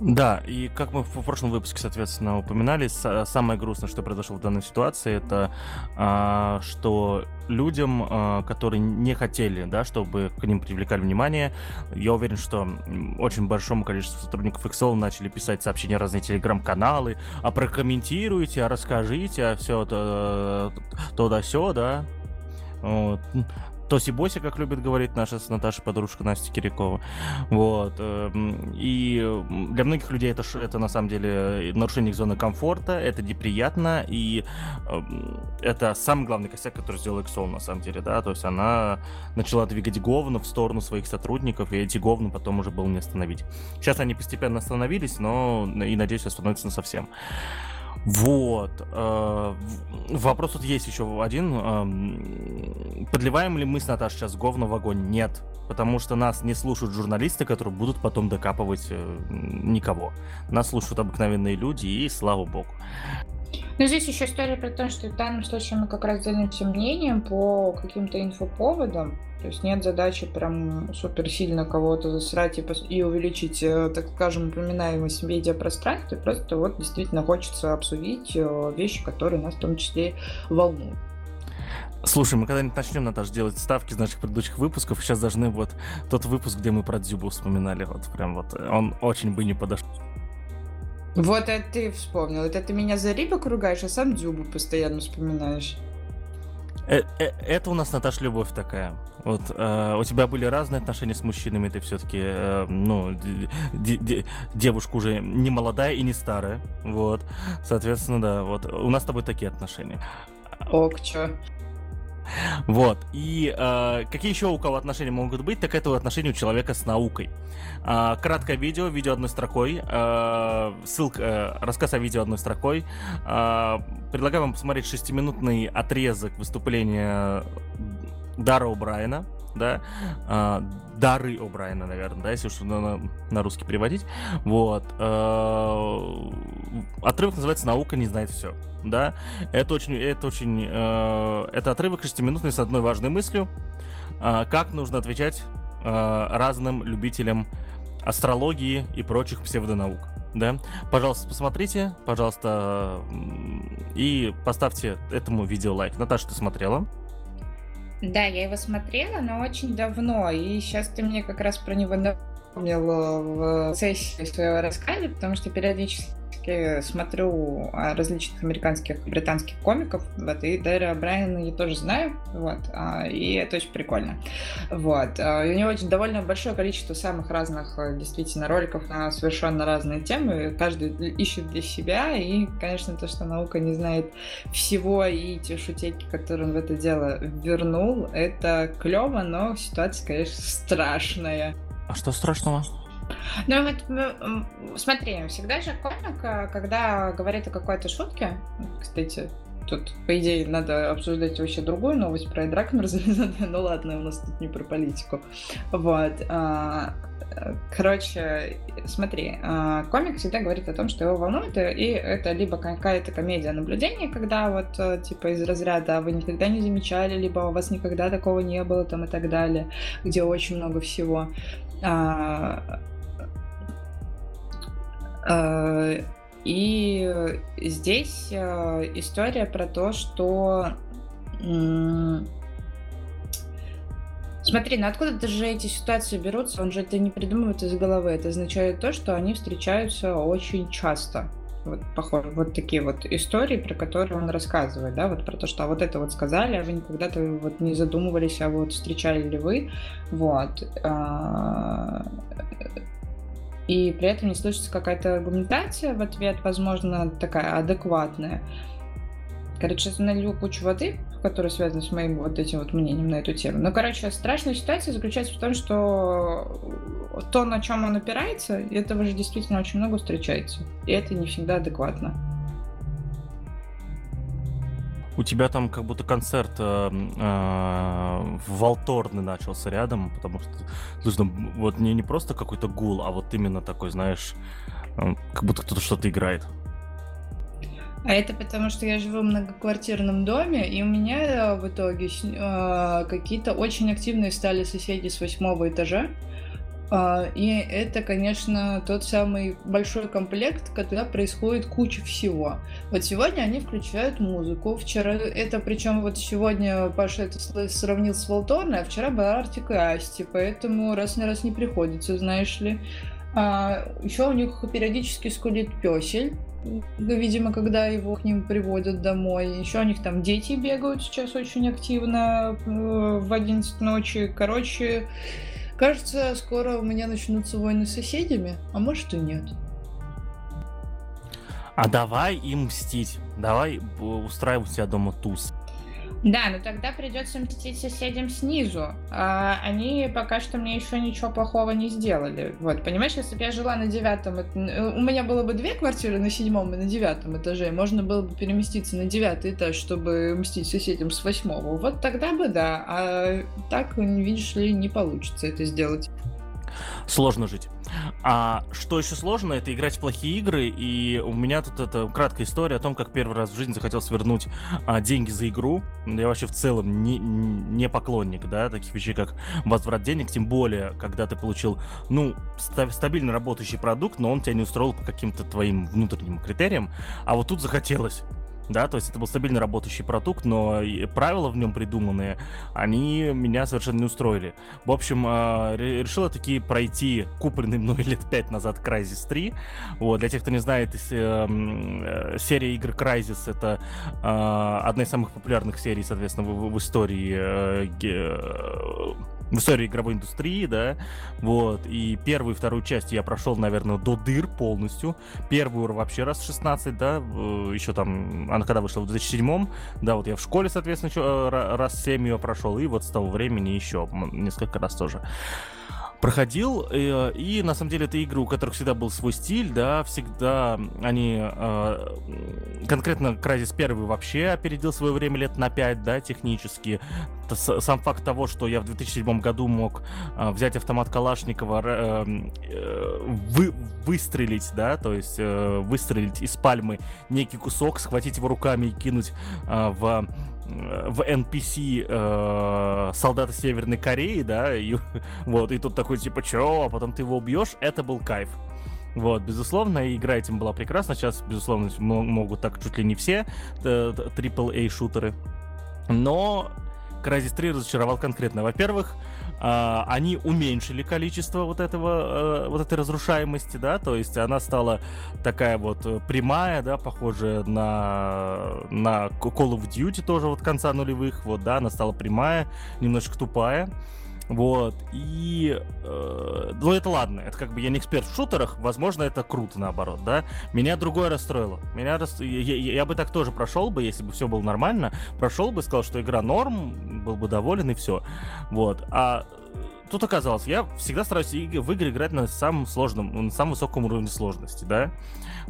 Speaker 1: Да, и как мы в прошлом выпуске, соответственно, упоминали, самое грустное, что произошло в данной ситуации, это а, что людям, а, которые не хотели, да, чтобы к ним привлекали внимание, я уверен, что очень большому количеству сотрудников XL начали писать сообщения разные телеграм-каналы, а прокомментируйте, а расскажите, а все то, то да все, да. Вот. Тоси-боси, как любит говорить наша с Наташей подружка Настя Кирякова. Вот. Эм, и для многих людей это, это на самом деле нарушение их зоны комфорта, это неприятно, и эм, это самый главный косяк, который сделал Exol на самом деле, да, то есть она начала двигать говно в сторону своих сотрудников, и эти говна потом уже было не остановить. Сейчас они постепенно остановились, но и, надеюсь, остановятся совсем. Вот. Э, вопрос тут есть еще один. Эм, подливаем ли мы с Наташей сейчас говно в огонь? Нет. Потому что нас не слушают журналисты, которые будут потом докапывать э, никого. Нас слушают обыкновенные люди, и слава богу.
Speaker 2: Но здесь еще история про то, что в данном случае мы как раз делимся мнением по каким-то инфоповодам. То есть нет задачи прям супер сильно кого-то засрать и, и увеличить, э, так скажем, упоминаемость в медиапространстве. Просто вот действительно хочется обсудить э, вещи, которые нас в том числе волнуют.
Speaker 1: Слушай, мы когда-нибудь начнем, Наташ, делать ставки из наших предыдущих выпусков. Сейчас должны вот тот выпуск, где мы про Дзюбу вспоминали, вот прям вот он очень бы не подошел.
Speaker 2: Вот это ты вспомнил. Это ты меня за рыбок ругаешь, а сам Дзюбу постоянно вспоминаешь.
Speaker 1: Э, э, это у нас, Наташ, любовь такая. Вот э, у тебя были разные отношения с мужчинами, ты все-таки, э, ну, девушка уже не молодая и не старая, вот. Соответственно, да, вот у нас с тобой такие отношения.
Speaker 2: Ок, чё?
Speaker 1: Вот. И э, какие еще у кого отношения могут быть, так это отношения у человека с наукой. Э, краткое видео, видео одной строкой. Э, ссылка, э, рассказ о видео одной строкой. Э, предлагаю вам посмотреть шестиминутный отрезок выступления Дара О'Брайена да, э, дары О'Брайена, наверное, да, если уж на, на русский переводить, вот, э, отрывок называется «Наука не знает все», да, это очень, это очень, э, это отрывок шестиминутный с одной важной мыслью, как нужно отвечать разным любителям астрологии и прочих псевдонаук. Да, пожалуйста, посмотрите, пожалуйста, и поставьте этому видео лайк. Наташа, ты смотрела?
Speaker 2: Да, я его смотрела, но очень давно, и сейчас ты мне как раз про него напомнил в сессии своего рассказа, потому что периодически периодически смотрю а, различных американских, британских комиков, вот, и Дэра Брайана я тоже знаю, вот, а, и это очень прикольно. Вот. А, у него очень довольно большое количество самых разных, э, действительно, роликов на совершенно разные темы, каждый ищет для себя, и, конечно, то, что наука не знает всего, и те шутейки, которые он в это дело вернул, это клево, но ситуация, конечно, страшная.
Speaker 1: А что страшного?
Speaker 2: Ну вот смотри, всегда же комик, э, когда говорит о какой-то шутке, кстати, тут, по идее, надо обсуждать вообще другую новость про Дракон, ну ладно, у нас тут не про политику. Вот. А, короче, смотри, а, комик всегда говорит о том, что его волнует, и это либо какая-то комедия наблюдения, когда вот э, типа из разряда вы никогда не замечали, либо у вас никогда такого не было, там и так далее, где очень много всего. Э, и здесь э, история про то, что... Смотри, ну откуда же эти ситуации берутся? Он же это не придумывает из головы. Это означает то, что они встречаются очень часто. Вот, похоже, вот такие вот истории, про которые он рассказывает, да, вот про то, что а вот это вот сказали, а вы никогда-то вот не задумывались, а вот встречали ли вы, вот. И при этом не слышится какая-то аргументация в ответ, возможно, такая адекватная. Короче, сейчас налью кучу воды, которая связана с моим вот этим вот мнением на эту тему. Но, короче, страшная ситуация заключается в том, что то, на чем он опирается, этого же действительно очень много встречается. И это не всегда адекватно.
Speaker 1: У тебя там как будто концерт э, э, Волторны начался рядом, потому что слышно, вот не, не просто какой-то гул, а вот именно такой, знаешь, э, как будто кто-то что-то играет.
Speaker 2: А это потому, что я живу в многоквартирном доме, и у меня э, в итоге э, какие-то очень активные стали соседи с восьмого этажа. А, и это, конечно, тот самый большой комплект, когда происходит куча всего. Вот сегодня они включают музыку. Вчера это, причем вот сегодня Паша это сравнил с Волторной, а вчера была Артик Асти, поэтому раз на раз не приходится, знаешь ли. А, еще у них периодически скулит песель. Видимо, когда его к ним приводят домой. Еще у них там дети бегают сейчас очень активно э, в 11 ночи. Короче, Кажется, скоро у меня начнутся войны с соседями, а может и нет.
Speaker 1: А давай им мстить. Давай устраивать у себя дома туз.
Speaker 2: Да, но тогда придется мстить соседям снизу. А они пока что мне еще ничего плохого не сделали. Вот, понимаешь, если бы я жила на девятом, у меня было бы две квартиры на седьмом и на девятом этаже, можно было бы переместиться на девятый этаж, чтобы мстить соседям с восьмого. Вот тогда бы да, а так, видишь ли, не получится это сделать
Speaker 1: сложно жить. А что еще сложно, это играть в плохие игры, и у меня тут это краткая история о том, как первый раз в жизни захотел свернуть а, деньги за игру. Я вообще в целом не, не поклонник, да, таких вещей, как возврат денег, тем более, когда ты получил, ну, стабильно работающий продукт, но он тебя не устроил по каким-то твоим внутренним критериям, а вот тут захотелось да, то есть это был стабильно работающий продукт, но правила в нем придуманные, они меня совершенно не устроили. В общем, а, решил я таки пройти купленный мной лет пять назад Crysis 3. Вот, для тех, кто не знает, эм, э, серия игр Crysis это а, одна из самых популярных серий, соответственно, в, в истории э, в истории игровой индустрии, да, вот, и первую и вторую часть я прошел, наверное, до дыр полностью, первую вообще раз 16, да, еще там, она когда вышла в 2007, да, вот я в школе, соответственно, э, раз 7 ее прошел, и вот с того времени еще несколько раз тоже проходил, и, и на самом деле это игры, у которых всегда был свой стиль, да, всегда они, э, конкретно Crysis 1 вообще опередил свое время лет на 5, да, технически. Сам факт того, что я в 2007 году мог э, взять автомат Калашникова, э, э, вы, выстрелить, да, то есть э, выстрелить из пальмы некий кусок, схватить его руками и кинуть э, в в NPC э, солдата Северной Кореи, да, и вот, и тут такой типа, чё, а потом ты его убьешь, это был кайф. Вот, безусловно, игра этим была прекрасна. Сейчас, безусловно, могут так чуть ли не все AAA-шутеры. Но Crysis 3 разочаровал конкретно. Во-первых, а, они уменьшили количество вот этого, э, вот этой разрушаемости, да, то есть она стала такая вот э, прямая, да, похожая на, на Call of Duty тоже вот конца нулевых, вот, да, она стала прямая, немножко тупая, вот, и... Э, ну, это ладно, это как бы я не эксперт в шутерах, возможно, это круто, наоборот, да. Меня другое расстроило. Меня рас... я, я, я бы так тоже прошел бы, если бы все было нормально, прошел бы, сказал, что игра норм, был бы доволен и все. Вот, а тут оказалось, я всегда стараюсь в игры играть на самом сложном, на самом высоком уровне сложности, да.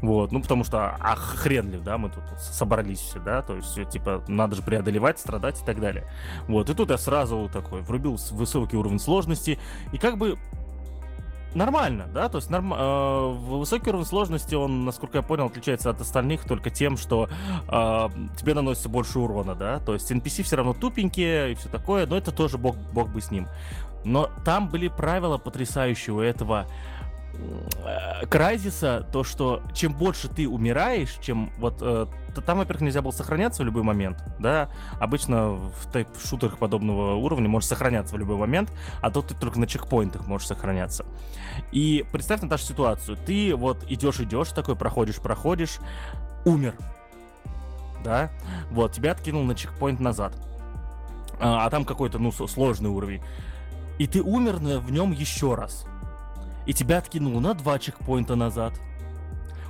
Speaker 1: Вот, ну потому что, а хрен ли, да, мы тут собрались все, да, то есть, типа, надо же преодолевать, страдать и так далее. Вот, и тут я сразу такой врубил высокий уровень сложности, и как бы нормально, да, то есть норм... э, высокий уровень сложности, он, насколько я понял, отличается от остальных только тем, что э, тебе наносится больше урона, да, то есть NPC все равно тупенькие и все такое, но это тоже бог, бог бы с ним. Но там были правила потрясающие у этого Крайзиса, то, что чем больше ты умираешь, чем вот... Э, там, во-первых, нельзя было сохраняться в любой момент, да? Обычно в тайп-шутерах подобного уровня можешь сохраняться в любой момент, а тут ты только на чекпоинтах можешь сохраняться. И представь, Наташа, ситуацию. Ты вот идешь-идешь такой, проходишь-проходишь, умер, да? Вот, тебя откинул на чекпоинт назад. А, а там какой-то, ну, сложный уровень. И ты умер в нем еще раз и тебя откинуло на два чекпоинта назад.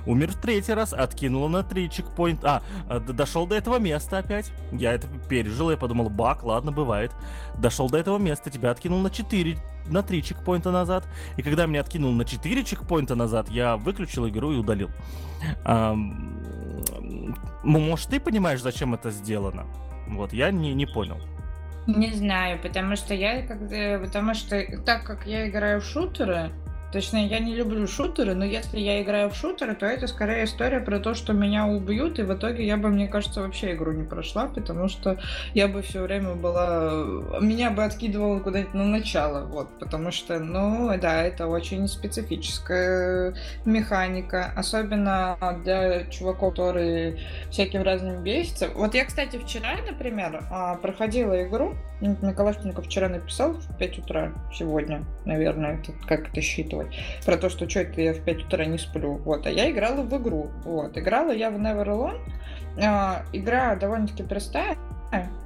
Speaker 1: Умер в третий раз, откинуло на три чекпоинта. А, а дошел до этого места опять. Я это пережил, я подумал, бак, ладно, бывает. Дошел до этого места, тебя откинул на 4, на 3 чекпоинта назад. И когда меня откинул на 4 чекпоинта назад, я выключил игру и удалил. А, может, ты понимаешь, зачем это сделано? Вот, я не, не понял.
Speaker 2: Не знаю, потому что я потому что так как я играю в шутеры, Точнее, я не люблю шутеры, но если я играю в шутеры, то это скорее история про то, что меня убьют, и в итоге я бы, мне кажется, вообще игру не прошла, потому что я бы все время была... Меня бы откидывало куда-нибудь на начало, вот, потому что, ну, да, это очень специфическая механика, особенно для чуваков, которые всяким разным бесятся. Вот я, кстати, вчера, например, а, проходила игру, Николашенко вчера написал в 5 утра сегодня, наверное, это, как это считывать, про то, что что это я в 5 утра не сплю. Вот, а я играла в игру. Вот, играла я в Never Alone. А, игра довольно-таки простая,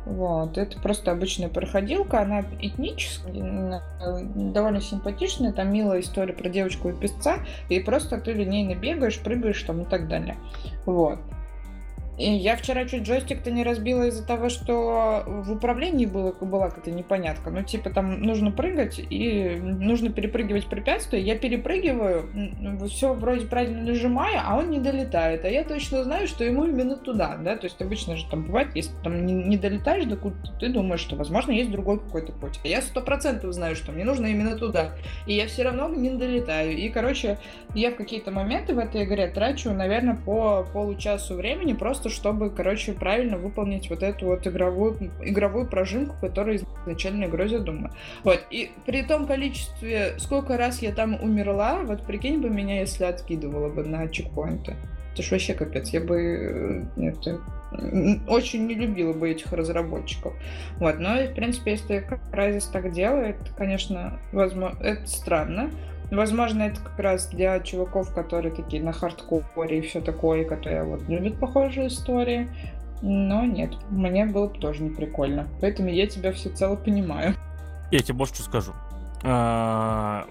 Speaker 2: вот, это просто обычная проходилка, она этническая, довольно симпатичная, там милая история про девочку и песца, и просто ты линейно бегаешь, прыгаешь там и так далее. Вот. Я вчера чуть джойстик-то не разбила из-за того, что в управлении было, была какая-то непонятка. Ну, типа, там нужно прыгать и нужно перепрыгивать препятствия. Я перепрыгиваю, все вроде правильно нажимаю, а он не долетает. А я точно знаю, что ему именно туда, да. То есть обычно же там бывает, если там не, не долетаешь до куда ты думаешь, что, возможно, есть другой какой-то путь. А я сто процентов знаю, что мне нужно именно туда. И я все равно не долетаю. И, короче, я в какие-то моменты в этой игре трачу, наверное, по получасу времени просто чтобы, короче, правильно выполнить вот эту вот игровую, игровую прожимку, которая изначально игрой задумана. Вот, и при том количестве, сколько раз я там умерла, вот прикинь бы меня, если откидывала бы на чекпоинты. Это ж вообще капец, я бы э, это, очень не любила бы этих разработчиков. Вот, но, в принципе, если Crysis так делает, конечно, возможно, это странно. Возможно, это как раз для чуваков, которые такие на хардкоре и все такое, которые вот любят похожие истории. Но нет, мне было бы тоже не прикольно. Поэтому я тебя всецело понимаю.
Speaker 1: Я тебе больше что скажу. А,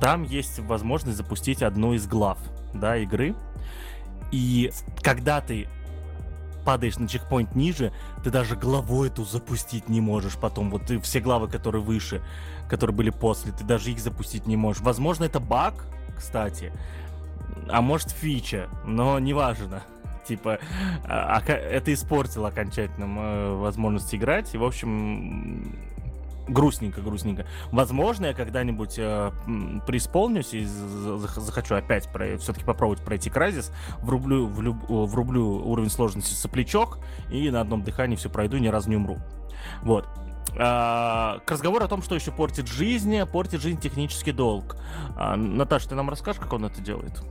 Speaker 1: там есть возможность запустить одну из глав да, игры. И когда ты падаешь на чекпоинт ниже, ты даже главу эту запустить не можешь потом. Вот ты все главы, которые выше, которые были после, ты даже их запустить не можешь. Возможно, это баг, кстати, а может фича, но неважно. Типа, а, а, это испортило окончательно э, возможность играть. И, в общем, грустненько, грустненько. Возможно, я когда-нибудь э, преисполнюсь и захочу опять про, все-таки попробовать пройти Кразис, врублю, влюб, врублю уровень сложности соплячок и на одном дыхании все пройду, ни разу не умру. Вот. А, к разговору о том, что еще портит жизнь, портит жизнь технический долг. А, Наташа, ты нам расскажешь, как он это делает?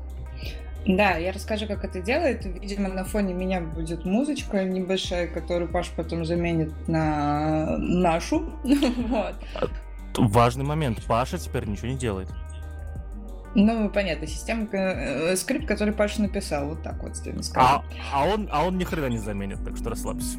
Speaker 2: Да, я расскажу, как это делает. Видимо, на фоне меня будет музычка небольшая, которую Паш потом заменит на нашу. вот.
Speaker 1: Важный момент. Паша теперь ничего не делает.
Speaker 2: Ну, понятно, система, э, скрипт, который Паша написал, вот так вот,
Speaker 1: а, а, он, а он ни хрена не заменит, так что расслабься.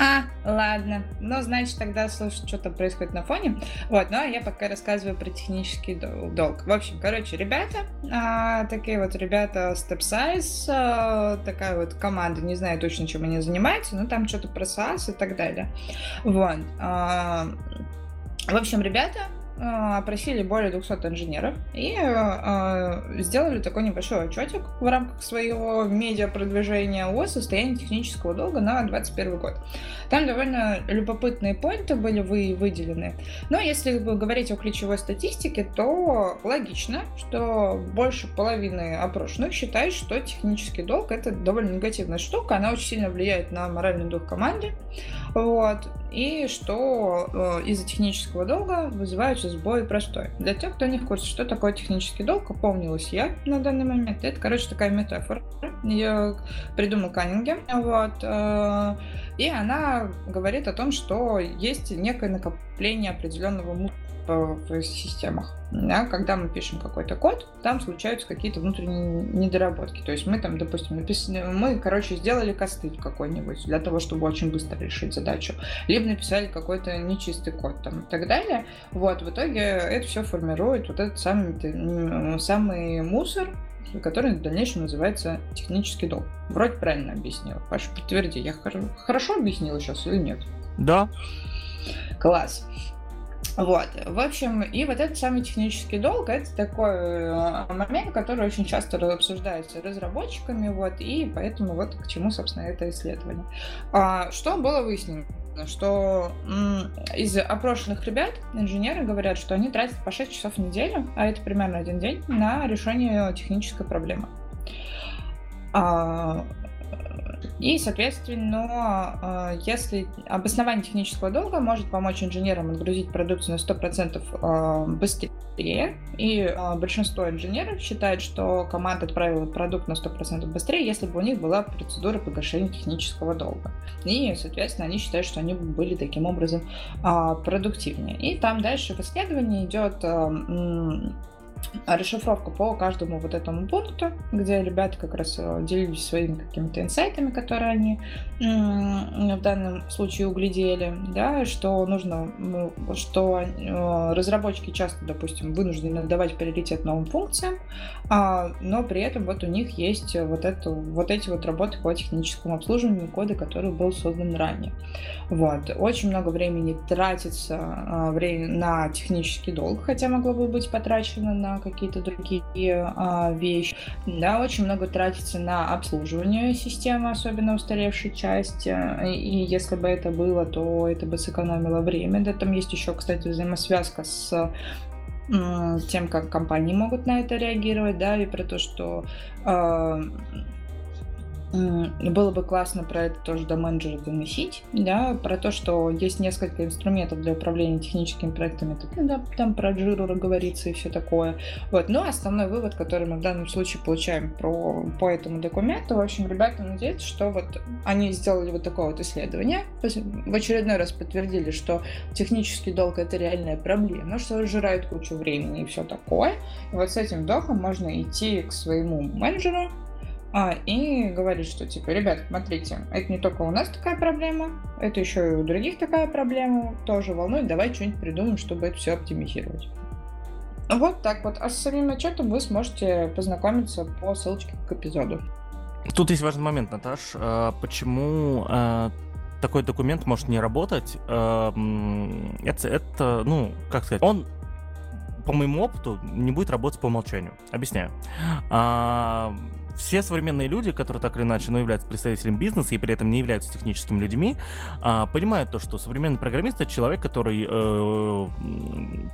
Speaker 2: А, ладно. Ну, значит, тогда слушать, что там происходит на фоне. Вот, ну, а я пока рассказываю про технический долг. В общем, короче, ребята, а, такие вот ребята Step Size, а, такая вот команда, не знаю точно, чем они занимаются, но там что-то про SaaS и так далее. Вот. А, в общем, ребята опросили более 200 инженеров и э, сделали такой небольшой отчетик в рамках своего медиа-продвижения о состоянии технического долга на 2021 год. Там довольно любопытные поинты были вы, выделены. Но если говорить о ключевой статистике, то логично, что больше половины опрошенных считают, что технический долг это довольно негативная штука, она очень сильно влияет на моральный дух команды. Вот и что э, из-за технического долга вызываются сбои простой. Для тех, кто не в курсе, что такое технический долг, опомнилась я на данный момент. Это, короче, такая метафора. Ее придумал Каннингем. Вот, э, и она говорит о том, что есть некое накопление определенного в системах. Да, когда мы пишем какой-то код, там случаются какие-то внутренние недоработки. То есть мы там, допустим, написали, мы, короче, сделали костыль какой-нибудь для того, чтобы очень быстро решить задачу. Либо написали какой-то нечистый код там и так далее. Вот, в итоге это все формирует вот этот самый, самый мусор, который в дальнейшем называется технический долг. Вроде правильно объяснила. Паша, подтверди, я хорошо объяснила сейчас или нет?
Speaker 1: Да.
Speaker 2: Класс. Вот, в общем, и вот этот самый технический долг, это такой э, момент, который очень часто обсуждается разработчиками, вот, и поэтому вот к чему, собственно, это исследование. А, что было выяснено? что из опрошенных ребят инженеры говорят, что они тратят по 6 часов в неделю, а это примерно один день, на решение технической проблемы. А, и, соответственно, а, если обоснование технического долга может помочь инженерам отгрузить продукцию на 100% а, быстрее, и а, большинство инженеров считает, что команда отправила продукт на 100% быстрее, если бы у них была процедура погашения технического долга. И, соответственно, они считают, что они были таким образом продуктивнее. И там дальше в исследовании идет расшифровка по каждому вот этому пункту, где ребята как раз э, делились своими какими-то инсайтами, которые они в данном случае углядели, да, что нужно, ну, что э, разработчики часто, допустим, вынуждены давать приоритет новым функциям, а, но при этом вот у них есть вот, это, вот эти вот работы по техническому обслуживанию кода, который был создан ранее. Вот. Очень много времени тратится а, на технический долг, хотя могло бы быть потрачено на какие-то другие а, вещи. Да, очень много тратится на обслуживание системы, особенно устаревшей части. И если бы это было, то это бы сэкономило время. Да, там есть еще, кстати, взаимосвязка с тем, как компании могут на это реагировать, да, и про то, что э, было бы классно про это тоже до менеджера доносить, да, про то, что есть несколько инструментов для управления техническими проектами, ну, да, там про Jira говорится и все такое. Вот. Но основной вывод, который мы в данном случае получаем про, по этому документу, в общем, ребята надеются, что вот они сделали вот такое вот исследование, в очередной раз подтвердили, что технический долг это реальная проблема, что сжирает кучу времени и все такое. И вот с этим вдохом можно идти к своему менеджеру, а, и говорит, что типа, ребят, смотрите, это не только у нас такая проблема, это еще и у других такая проблема, тоже волнует, давай что-нибудь придумаем, чтобы это все оптимизировать. Вот так вот. А с самим отчетом вы сможете познакомиться по ссылочке к эпизоду.
Speaker 1: Тут есть важный момент, Наташ. А, почему а, такой документ может не работать? Это, это, ну, как сказать, он по моему опыту не будет работать по умолчанию. Объясняю все современные люди, которые так или иначе ну, являются представителями бизнеса и при этом не являются техническими людьми, а, понимают то, что современный программист это человек, который э,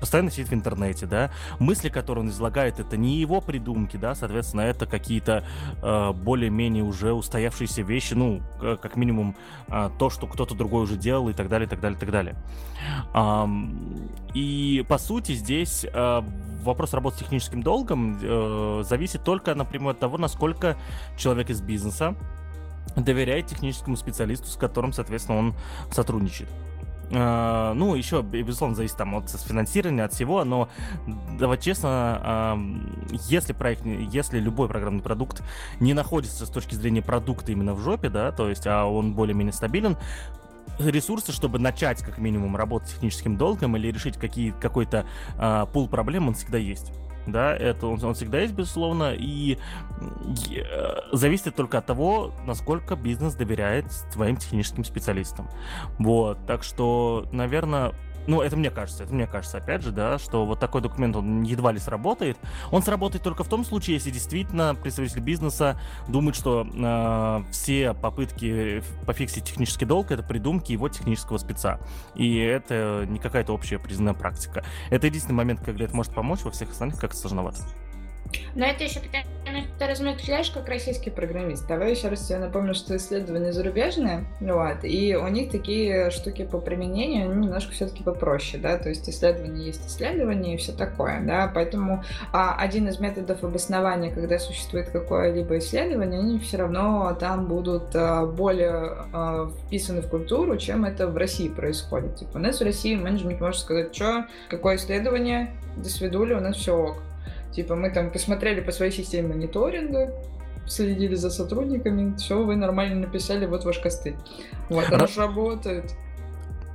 Speaker 1: постоянно сидит в интернете, да, мысли, которые он излагает, это не его придумки, да, соответственно, это какие-то э, более-менее уже устоявшиеся вещи, ну, как минимум э, то, что кто-то другой уже делал и так далее, и так далее, и так далее. Э, и по сути здесь э, вопрос работы с техническим долгом э, зависит только напрямую от того, насколько человек из бизнеса доверяет техническому специалисту, с которым, соответственно, он сотрудничает. Uh, ну, еще, безусловно, зависит там от финансирования, от всего, но давать честно, uh, если проект, если любой программный продукт не находится с точки зрения продукта именно в жопе, да, то есть, а он более-менее стабилен, ресурсы, чтобы начать как минимум работать с техническим долгом или решить какие, какой-то uh, пул проблем, он всегда есть да, это он, он всегда есть, безусловно, и э, зависит только от того, насколько бизнес доверяет своим техническим специалистам. Вот, так что, наверное, ну, это мне кажется, это мне кажется, опять же, да, что вот такой документ, он едва ли сработает. Он сработает только в том случае, если действительно представитель бизнеса думает, что э, все попытки пофиксить технический долг — это придумки его технического спеца. И это не какая-то общая признанная практика. Это единственный момент, когда это может помочь, во всех остальных как-то сложновато.
Speaker 2: Но это еще ты размышляешь как российский программист. Давай еще раз тебе напомню, что исследования зарубежные, вот, и у них такие штуки по применению они немножко все-таки попроще, да, то есть исследования есть исследования и все такое, да, поэтому а, один из методов обоснования, когда существует какое-либо исследование, они все равно там будут а, более а, вписаны в культуру, чем это в России происходит. Типа у нас в России менеджмент может сказать, что, какое исследование, до свидули, у нас все ок. Типа мы там посмотрели по своей системе мониторинга, следили за сотрудниками, все, вы нормально написали, вот ваш костыль. Вот, Раз... работает.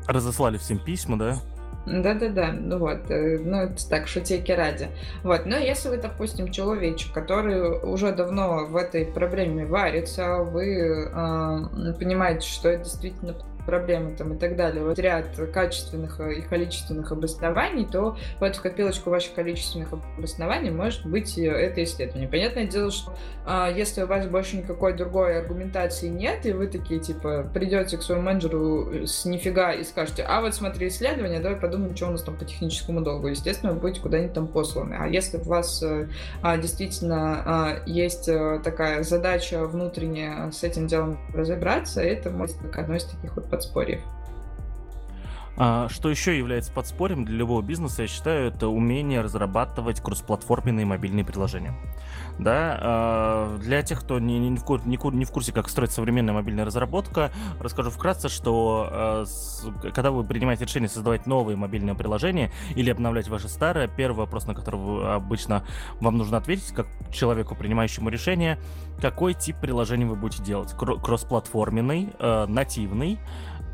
Speaker 1: Разослали всем письма, да?
Speaker 2: Да-да-да, ну вот, э, ну это так, шутейки ради. Вот, но если вы, допустим, человечек, который уже давно в этой проблеме варится, вы э, понимаете, что это действительно проблемы там и так далее, вот ряд качественных и количественных обоснований, то вот в копилочку ваших количественных обоснований может быть это исследование. Понятное дело, что а, если у вас больше никакой другой аргументации нет, и вы такие, типа, придете к своему менеджеру с нифига и скажете, а вот смотри исследование, давай подумаем, что у нас там по техническому долгу. Естественно, вы будете куда-нибудь там посланы. А если у вас а, действительно а, есть а, такая задача внутренняя с этим делом разобраться, это может быть одно из таких вот подспорьев.
Speaker 1: А, что еще является подспорьем для любого бизнеса, я считаю, это умение разрабатывать кроссплатформенные мобильные приложения. Да, а, для тех, кто не, не, в курсе, не в курсе, как строить современная мобильная разработка, расскажу вкратце, что а, когда вы принимаете решение создавать новые мобильные приложения или обновлять ваши старые, первый вопрос, на который вы обычно вам нужно ответить, как человеку, принимающему решение, какой тип приложения вы будете делать. Кроссплатформенный, нативный,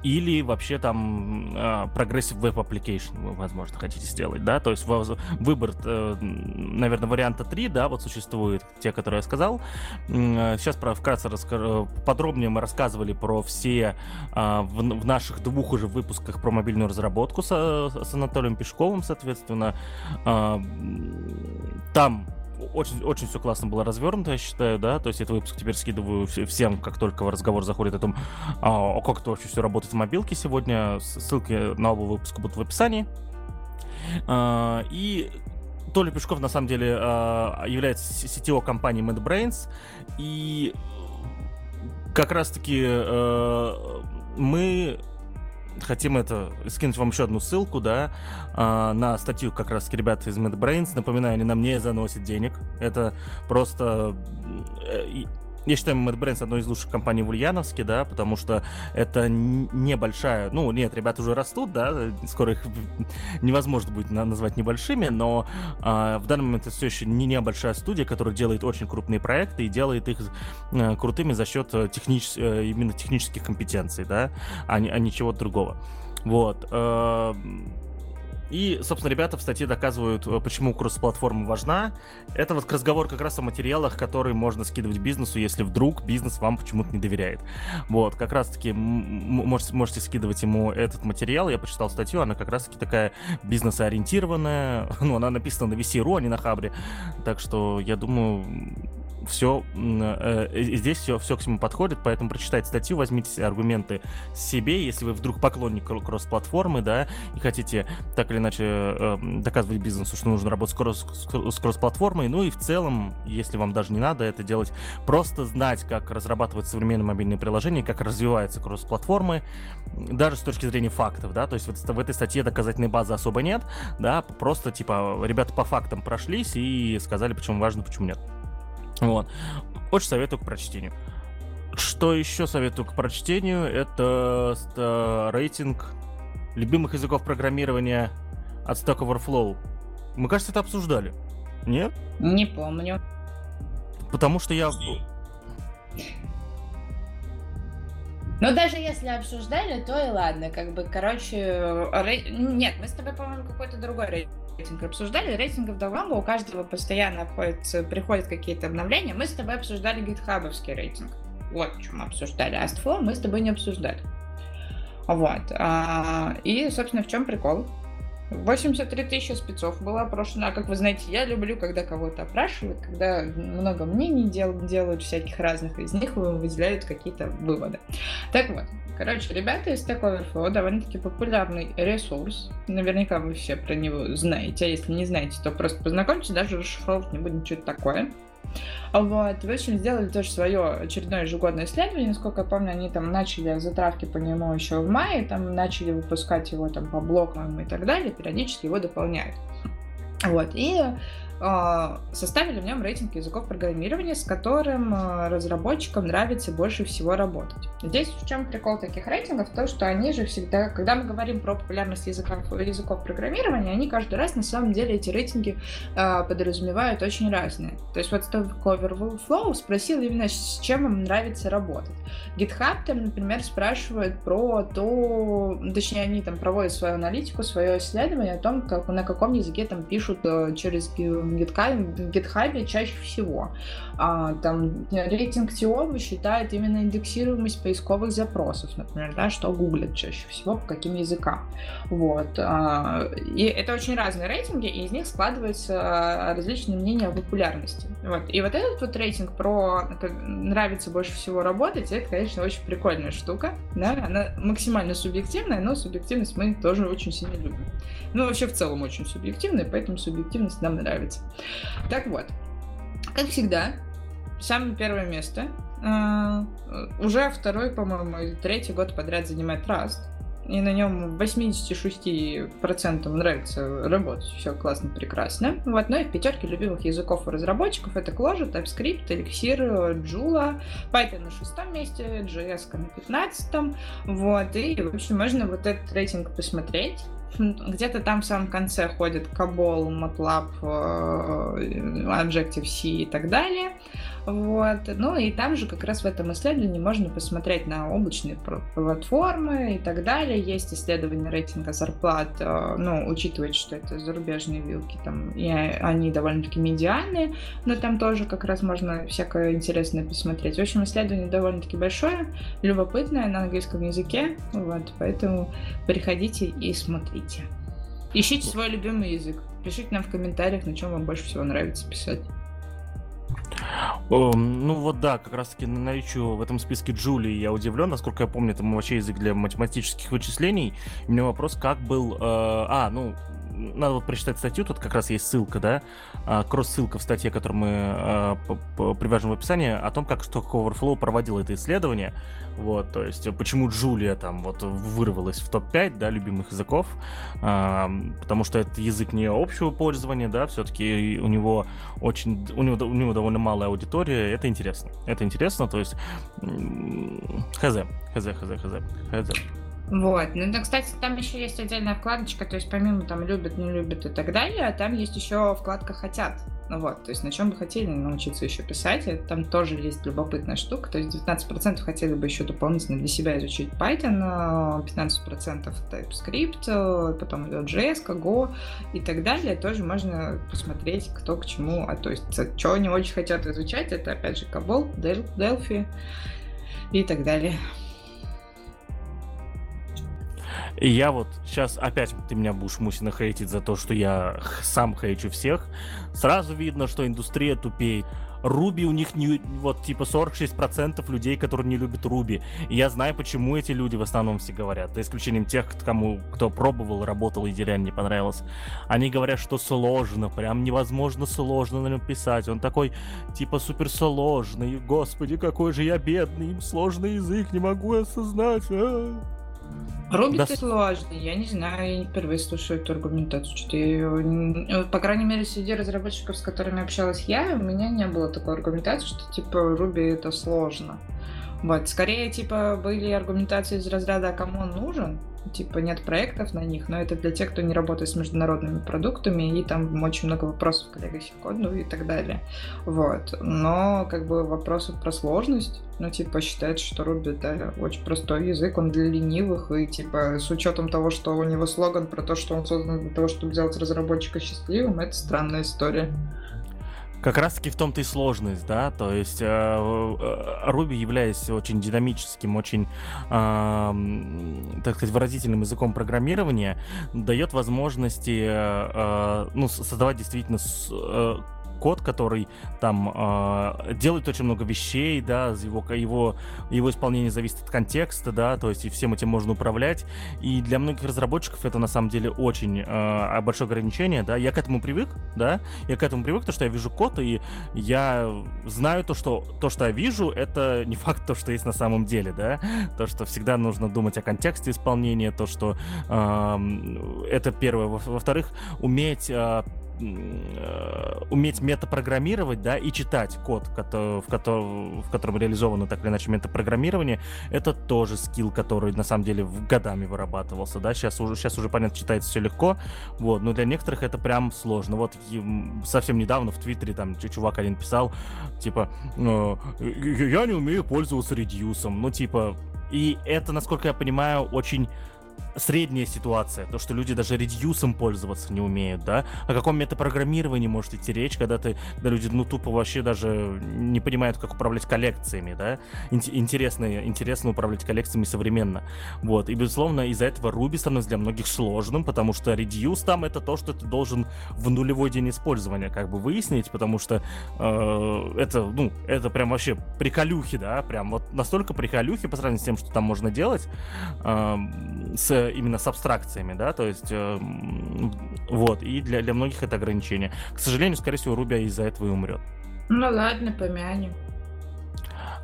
Speaker 1: или вообще там uh, Progressive Web Application вы, возможно, хотите сделать, да, то есть выбор, э, наверное, варианта 3, да, вот существует те, которые я сказал. Сейчас про, вкратце расскажу, подробнее мы рассказывали про все а, в, в наших двух уже выпусках про мобильную разработку с, с Анатолием Пешковым, соответственно. А, там очень, очень все классно было развернуто, я считаю, да, то есть этот выпуск теперь скидываю всем, как только в разговор заходит о том, а, как это вообще все работает в мобилке сегодня. Ссылки на оба выпуска будут в описании. А, и Толя Пешков, на самом деле, а, является CTO компании MadBrains, и как раз-таки а, мы хотим это скинуть вам еще одну ссылку, да, э, на статью как раз ребят из MadBrains. Напоминаю, они нам не заносят денег. Это просто э, я считаю Mad Brands одной из лучших компаний в Ульяновске, да, потому что это небольшая, ну, нет, ребята уже растут, да, скоро их невозможно будет назвать небольшими, но а, в данный момент это все еще не небольшая студия, которая делает очень крупные проекты и делает их а, крутыми за счет э, технич... Э, именно технических компетенций, да, а, не, а ничего другого. Вот. И, собственно, ребята в статье доказывают, э, почему кросс-платформа важна. Это вот разговор как раз о материалах, которые можно скидывать бизнесу, если вдруг бизнес вам почему-то не доверяет. Вот, как раз-таки можете, можете скидывать ему этот материал. Я почитал статью, она как раз-таки такая бизнес-ориентированная. Ну, она написана на VC.ru, а не на Хабре. Так что, я думаю, все э, здесь все, все к всему подходит, поэтому прочитайте статью, возьмите аргументы себе, если вы вдруг поклонник кросс-платформы, да, и хотите так или иначе э, доказывать бизнесу, что нужно работать с кросс-платформой. Ну и в целом, если вам даже не надо это делать, просто знать, как разрабатывать современные мобильные приложения, как развиваются кросс-платформы, даже с точки зрения фактов, да, то есть вот в этой статье доказательной базы особо нет, да, просто типа ребята по фактам прошлись и сказали, почему важно, почему нет. Вот. Очень советую к прочтению. Что еще советую к прочтению? Это э, рейтинг любимых языков программирования от Stack Overflow. Мы, кажется, это обсуждали. Нет?
Speaker 2: Не помню.
Speaker 1: Потому что я...
Speaker 2: Ну, даже если обсуждали, то и ладно. Как бы, короче, рей... нет, мы с тобой, по-моему, какой-то другой рейтинг обсуждали. Рейтингов давно, у каждого постоянно обходится, приходят какие-то обновления. Мы с тобой обсуждали гитхабовский рейтинг. Вот что мы обсуждали. Astflow мы с тобой не обсуждали. Вот. А, и, собственно, в чем прикол? 83 тысячи спецов было опрошено. А как вы знаете, я люблю, когда кого-то опрашивают, когда много мнений дел, делают всяких разных, из них выделяют какие-то выводы. Так вот, короче, ребята из Stack Overflow довольно-таки популярный ресурс. Наверняка вы все про него знаете, а если не знаете, то просто познакомьтесь, даже расшифровывать не будем, что это такое. Вот, в общем, сделали тоже свое очередное ежегодное исследование. Насколько я помню, они там начали затравки по нему еще в мае, там начали выпускать его там по блокам и так далее, периодически его дополняют. Вот, и составили в нем рейтинг языков программирования, с которым а, разработчикам нравится больше всего работать. Здесь в чем прикол таких рейтингов? То, что они же всегда, когда мы говорим про популярность языков, языков программирования, они каждый раз на самом деле эти рейтинги э, подразумевают очень разные. То есть вот Stack Overflow спросил именно, с чем им нравится работать. GitHub там, например, спрашивает про то, точнее, они там проводят свою аналитику, свое исследование о том, как, на каком языке там пишут э, через в GitHub, чаще всего. А, там рейтинг Тиоба считает именно индексируемость поисковых запросов, например, да, что гуглят чаще всего, по каким языкам. Вот. А, и это очень разные рейтинги, и из них складываются различные мнения о популярности. Вот. И вот этот вот рейтинг про нравится больше всего работать, это, конечно, очень прикольная штука. Да? Она максимально субъективная, но субъективность мы тоже очень сильно любим. Ну, вообще в целом очень субъективная, поэтому субъективность нам нравится. Так вот, как всегда, самое первое место. Uh, уже второй, по-моему, третий год подряд занимает Rust. И на нем 86% нравится работать. Все классно, прекрасно. Вот, ну и в пятерке любимых языков у разработчиков это Clojure, TypeScript, Elixir, Joomla, Python на шестом месте, JS на пятнадцатом. Вот, и, в общем, можно вот этот рейтинг посмотреть. Где-то там в самом конце ходит Cabol, MATLAB, э, Objective-C и так далее. Вот. Ну и там же как раз в этом исследовании можно посмотреть на облачные платформы и так далее. Есть исследование рейтинга зарплат, э, ну, учитывая, что это зарубежные вилки, там, и они довольно-таки медиальные, но там тоже как раз можно всякое интересное посмотреть. В общем, исследование довольно-таки большое, любопытное, на английском языке, вот, поэтому приходите и смотрите. Ищите свой любимый язык. Пишите нам в комментариях, на чем вам больше всего нравится писать.
Speaker 1: Ну вот да, как раз таки наличию в этом списке Джулии я удивлен. Насколько я помню, это вообще язык для математических вычислений. У меня вопрос, как был... Э, а, ну, надо вот прочитать статью, тут как раз есть ссылка, да, кросс-ссылка в статье, которую мы а, привяжем в описании, о том, как Stock Overflow проводил это исследование, вот, то есть почему Джулия там вот вырвалась в топ-5, да, любимых языков, а, потому что это язык не общего пользования, да, все-таки у него очень, у него, у него довольно малая аудитория, это интересно, это интересно, то есть хз, хз, хз, хз, хз.
Speaker 2: Вот. Ну, да, кстати, там еще есть отдельная вкладочка, то есть помимо там любят, не любят и так далее, там есть еще вкладка хотят. Ну вот, то есть на чем бы хотели научиться еще писать, там тоже есть любопытная штука, то есть 19% хотели бы еще дополнительно для себя изучить Python, 15% TypeScript, потом JS, Go и так далее, тоже можно посмотреть, кто к чему, а то есть что они очень хотят изучать, это опять же Cabol, Delphi и так далее.
Speaker 1: И я вот сейчас опять ты меня будешь мусина хейтить за то, что я сам хейчу всех. Сразу видно, что индустрия тупеет. Руби у них не, вот типа 46% людей, которые не любят Руби. Я знаю, почему эти люди в основном все говорят. За исключением тех, кому кто пробовал, работал и реально не понравилось. Они говорят, что сложно, прям невозможно сложно на нем писать. Он такой, типа, супер сложный. Господи, какой же я бедный, им сложный язык, не могу осознать. А-а-а.
Speaker 2: Руби да. сложный, я не знаю, я не впервые слушаю эту аргументацию. Что я, по крайней мере, среди разработчиков, с которыми общалась я, у меня не было такой аргументации, что типа Руби это сложно. Вот, скорее, типа, были аргументации из разряда, а кому он нужен, типа нет проектов на них, но это для тех, кто не работает с международными продуктами, и там очень много вопросов к Legacy коду и так далее. Вот. Но как бы вопросы про сложность, ну, типа, считается, что Ruby это очень простой язык, он для ленивых, и, типа, с учетом того, что у него слоган про то, что он создан для того, чтобы сделать разработчика счастливым, это странная история.
Speaker 1: Как раз таки в том-то и сложность, да, то есть э, э, Ruby, являясь очень динамическим, очень, э, так сказать, выразительным языком программирования, дает возможности, э, э ну, создавать действительно э, код, который там э, делает очень много вещей, да, его, его, его исполнение зависит от контекста, да, то есть и всем этим можно управлять. И для многих разработчиков это на самом деле очень э, большое ограничение, да. Я к этому привык, да, я к этому привык, то, что я вижу код, и я знаю то, что то, что я вижу, это не факт то, что есть на самом деле, да, то, что всегда нужно думать о контексте исполнения, то, что э, это первое. Во-вторых, уметь э, уметь метапрограммировать, да, и читать код, в, котором, в котором реализовано так или иначе метапрограммирование, это тоже скилл, который на самом деле годами вырабатывался, да, сейчас уже, сейчас уже, понятно, читается все легко, вот, но для некоторых это прям сложно. Вот совсем недавно в Твиттере там чувак один писал, типа, «Э, я не умею пользоваться редьюсом, ну, типа, и это, насколько я понимаю, очень средняя ситуация, то, что люди даже редюсом пользоваться не умеют, да? О каком метапрограммировании может идти речь, когда ты, когда люди, ну, тупо вообще даже не понимают, как управлять коллекциями, да? Интересно, интересно управлять коллекциями современно. Вот, и, безусловно, из-за этого Ruby становится для многих сложным, потому что reduce там это то, что ты должен в нулевой день использования как бы выяснить, потому что э, это, ну, это прям вообще приколюхи, да? Прям вот настолько приколюхи по сравнению с тем, что там можно делать, э, с именно с абстракциями, да, то есть э, вот, и для, для многих это ограничение. К сожалению, скорее всего, Руби из-за этого и умрет.
Speaker 2: Ну ладно, помянем.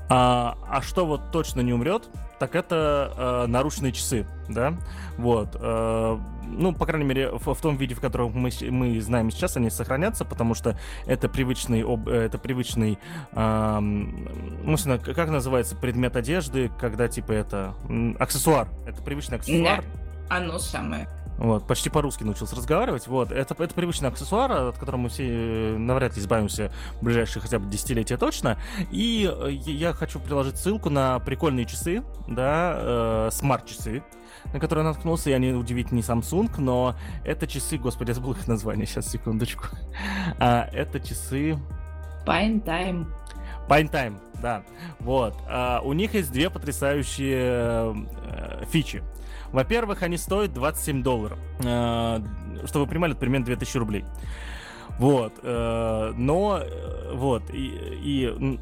Speaker 1: А, а что вот точно не умрет, так это э, наручные часы, да, вот, э, ну, по крайней мере, в, в том виде, в котором мы, мы знаем сейчас, они сохранятся, потому что это привычный, об, это привычный, э, ну, как называется, предмет одежды, когда, типа, это аксессуар, это привычный аксессуар.
Speaker 2: Да, оно самое.
Speaker 1: Вот, почти по-русски научился разговаривать. Вот, это, это привычный аксессуар, от которого мы все э, навряд ли избавимся в ближайшие хотя бы десятилетия точно. И э, я хочу приложить ссылку на прикольные часы, да, э, смарт-часы, на которые я наткнулся, удивительно не Samsung, но это часы, господи, я забыл их название, сейчас, секундочку. А, это часы...
Speaker 2: Pine Time.
Speaker 1: Pine Time, да. Вот. А, у них есть две потрясающие э, фичи. Во-первых, они стоят 27 долларов. Э, чтобы вы понимали, это примерно 2000 рублей. Вот. Э, но, э, вот, и, и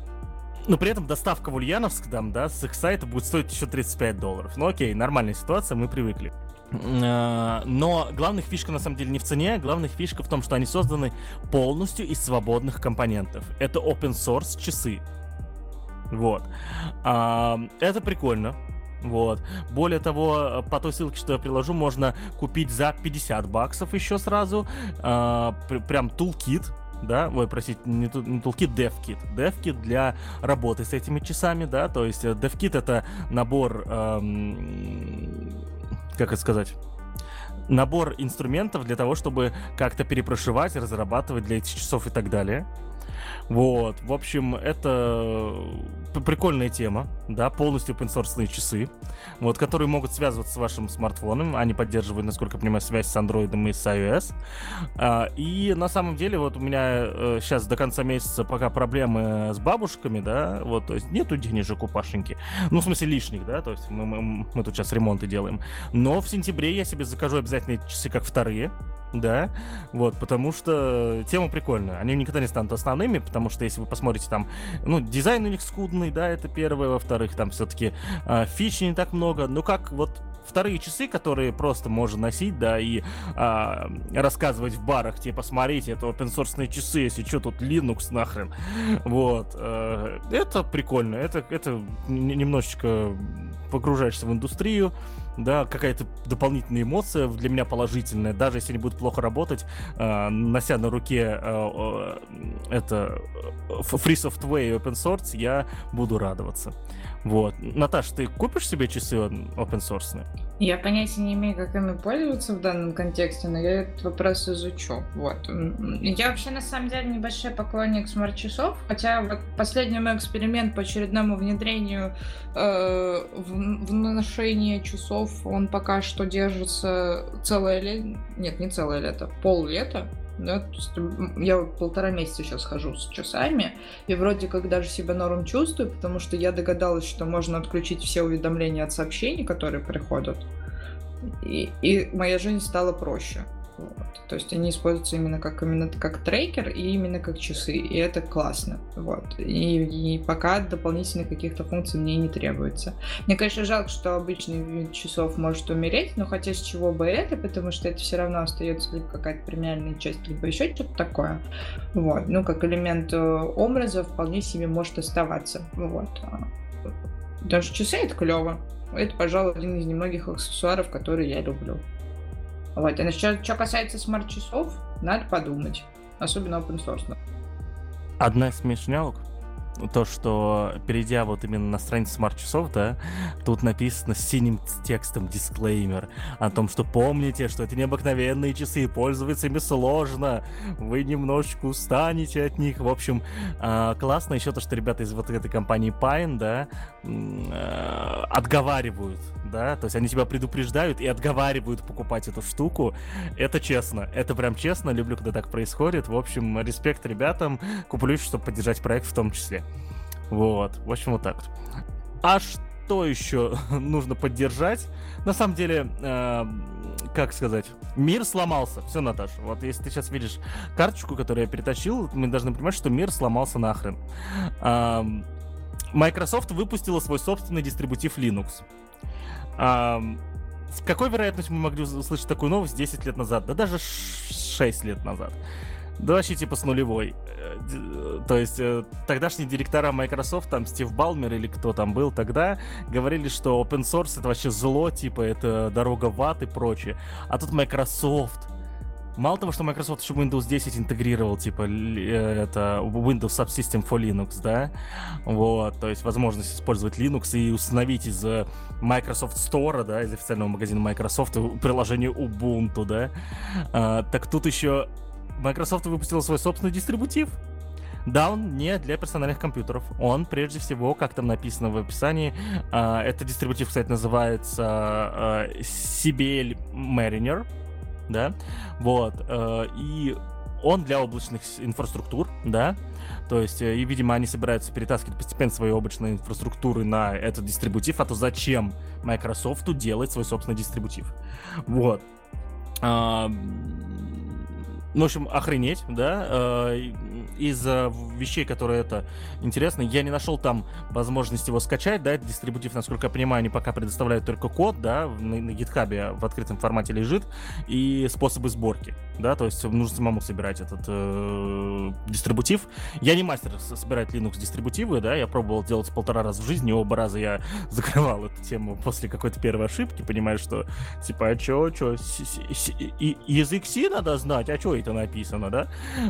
Speaker 1: но при этом доставка в Ульяновск, там, да, с их сайта будет стоить еще 35 долларов. Ну окей, нормальная ситуация, мы привыкли. Но главная фишка на самом деле не в цене, главная фишка в том, что они созданы полностью из свободных компонентов. Это open source часы. Вот. Это прикольно. Вот. Более того, по той ссылке, что я приложу, можно купить за 50 баксов еще сразу. Э, прям тулкит, да, ой, простите, не, не toolkit, DevKit. DevKit для работы с этими часами, да, то есть э, DevKit это набор, эм, как это сказать, набор инструментов для того, чтобы как-то перепрошивать, разрабатывать для этих часов и так далее. Вот, в общем, это прикольная тема, да, полностью open source часы, вот, которые могут связываться с вашим смартфоном, они поддерживают, насколько я понимаю, связь с Android и с iOS. А, и на самом деле, вот у меня сейчас э, до конца месяца пока проблемы с бабушками, да, вот, то есть нету денежек у Пашеньки, ну, в смысле лишних, да, то есть мы, мы, мы тут сейчас ремонты делаем, но в сентябре я себе закажу обязательно часы как вторые, да, вот, потому что тема прикольная. Они никогда не станут основными, потому что если вы посмотрите там, ну, дизайн у них скудный, да, это первое, во-вторых, там все-таки э, а, фич не так много, ну, как вот вторые часы, которые просто можно носить, да, и а, рассказывать в барах, типа, смотрите, это open source часы, если что, тут Linux нахрен. Вот. Э, это прикольно, это, это немножечко погружаешься в индустрию, да, какая-то дополнительная эмоция для меня положительная, даже если они будут плохо работать, э, нося на руке э, э, это э, Free Software и Open Source, я буду радоваться. Вот. Наташ, ты купишь себе часы open source?
Speaker 2: Я понятия не имею, как ими пользоваться в данном контексте, но я этот вопрос изучу. Вот. Я вообще на самом деле небольшой поклонник смарт-часов, хотя вот последний мой эксперимент по очередному внедрению э, в, в ношение часов, он пока что держится целое лето, нет, не целое лето, пол лета, да, то есть я полтора месяца сейчас хожу с часами, и вроде как даже себя норм чувствую, потому что я догадалась, что можно отключить все уведомления от сообщений, которые приходят, и, и моя жизнь стала проще. Вот. То есть они используются именно как, именно как трекер и именно как часы, и это классно. Вот. И, и пока дополнительных каких-то функций мне не требуется. Мне, конечно, жалко, что обычный вид часов может умереть, но хотя с чего бы это, потому что это все равно остается либо какая-то премиальная часть, либо еще что-то такое. Вот. Ну, как элемент э, образа вполне себе может оставаться. Вот. Даже часы это клево. Это, пожалуй, один из немногих аксессуаров, которые я люблю. Вот. А что, что касается смарт-часов, надо подумать. Особенно open source.
Speaker 1: Одна из смешнялок то, что перейдя вот именно на страницу смарт-часов, да, тут написано синим текстом дисклеймер о том, что помните, что это необыкновенные часы, пользоваться ими сложно, вы немножечко устанете от них. В общем, э, классно еще то, что ребята из вот этой компании Pine, да, э, отговаривают, да, то есть они тебя предупреждают и отговаривают покупать эту штуку. Это честно, это прям честно, люблю, когда так происходит. В общем, респект ребятам, куплюсь, чтобы поддержать проект в том числе. Вот, в общем, вот так вот. А что еще нужно поддержать? На самом деле, э, как сказать, мир сломался. Все, Наташа, вот если ты сейчас видишь карточку, которую я перетащил, мы должны понимать, что мир сломался нахрен. Э, Microsoft выпустила свой собственный дистрибутив Linux. Э, с какой вероятностью мы могли услышать такую новость 10 лет назад? Да даже 6 лет назад. Да вообще типа с нулевой. Э, то есть э, тогдашние директора Microsoft, там Стив Балмер или кто там был тогда, говорили, что open source это вообще зло, типа это дорога в ад и прочее. А тут Microsoft. Мало того, что Microsoft еще Windows 10 интегрировал, типа, э, это Windows Subsystem for Linux, да, вот, то есть возможность использовать Linux и установить из Microsoft Store, да, из официального магазина Microsoft приложение Ubuntu, да, а, так тут еще Microsoft выпустила свой собственный дистрибутив. Да, он не для персональных компьютеров. Он, прежде всего, как там написано в описании, э, этот дистрибутив, кстати, называется э, CBL Mariner, да, вот, э, и он для облачных инфраструктур, да, то есть, и, видимо, они собираются перетаскивать постепенно свои облачные инфраструктуры на этот дистрибутив, а то зачем Microsoft делать свой собственный дистрибутив? Вот. Ну, в общем, охренеть, да, э, из вещей, которые это интересно, я не нашел там возможности его скачать, да, это дистрибутив, насколько я понимаю, они пока предоставляют только код, да, на, на в открытом формате лежит, и способы сборки, да, то есть нужно самому собирать этот э, дистрибутив. Я не мастер собирать Linux дистрибутивы, да, я пробовал делать полтора раза в жизни, оба раза я закрывал эту тему после какой-то первой ошибки, понимаю, что, типа, а чё, чё, язык C надо знать, а чё, это написано, да?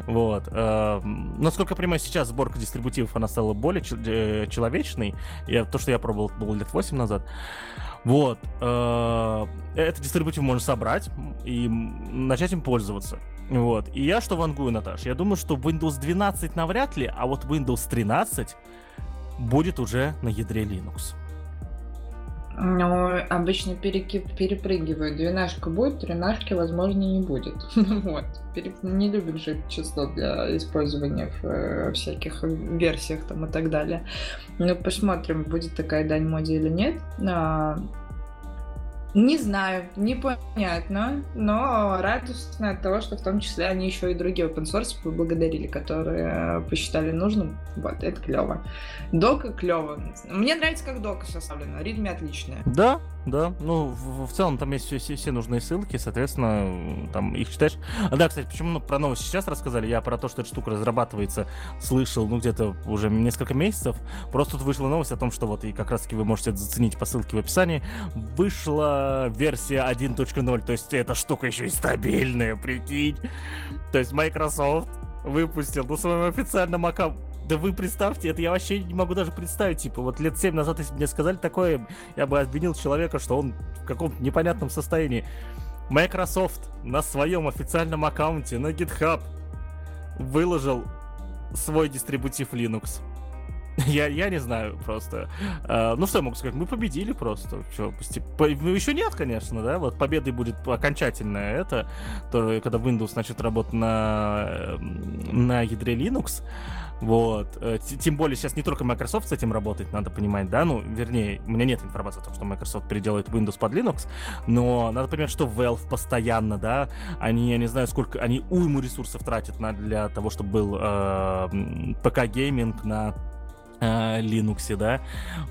Speaker 1: Вот. Э, насколько я понимаю, сейчас сборка дистрибутивов, она стала более э, человечной. Я, то, что я пробовал, было лет 8 назад. Вот. Э, этот дистрибутив можно собрать и начать им пользоваться. Вот. И я что вангую, Наташ? Я думаю, что Windows 12 навряд ли, а вот Windows 13 будет уже на ядре Linux.
Speaker 2: Ну, обычно перекип, перепрыгивают. Двенашка будет, тринашки, возможно, не будет. вот. Переп... Не любят же число для использования в э, всяких версиях там и так далее. Ну, посмотрим, будет такая дань моде или нет. А, не знаю, непонятно, но радостно от того, что в том числе они еще и другие open source поблагодарили, которые посчитали нужным. Вот, это клево. Дока клево. Мне нравится, как дока составлена. Ритме отличная.
Speaker 1: Да, да, ну, в, в целом там есть все, все, все нужные ссылки, соответственно, там их читаешь. А да, кстати, почему ну, про новости сейчас рассказали? Я про то, что эта штука разрабатывается, слышал, ну, где-то уже несколько месяцев. Просто тут вышла новость о том, что вот, и как раз-таки вы можете это заценить по ссылке в описании, вышла версия 1.0, то есть эта штука еще и стабильная, прикинь. То есть Microsoft выпустил на своем официальном аккаунте да вы представьте, это я вообще не могу даже представить. Типа, вот лет 7 назад, если бы мне сказали такое, я бы обвинил человека, что он в каком-то непонятном состоянии. Microsoft на своем официальном аккаунте на GitHub выложил свой дистрибутив Linux. Я, я не знаю просто. Uh, ну что я могу сказать? Мы победили просто. Что, по, еще нет, конечно, да? Вот победой будет окончательная это, то, когда Windows начнет работать на, на ядре Linux. Вот. Э, тем более сейчас не только Microsoft с этим работает, надо понимать, да, ну, вернее, у меня нет информации о том, что Microsoft переделает Windows под Linux, но надо понимать, что Valve постоянно, да, они, я не знаю, сколько, они уйму ресурсов тратят на, для того, чтобы был э, ПК-гейминг на э, Linux, да,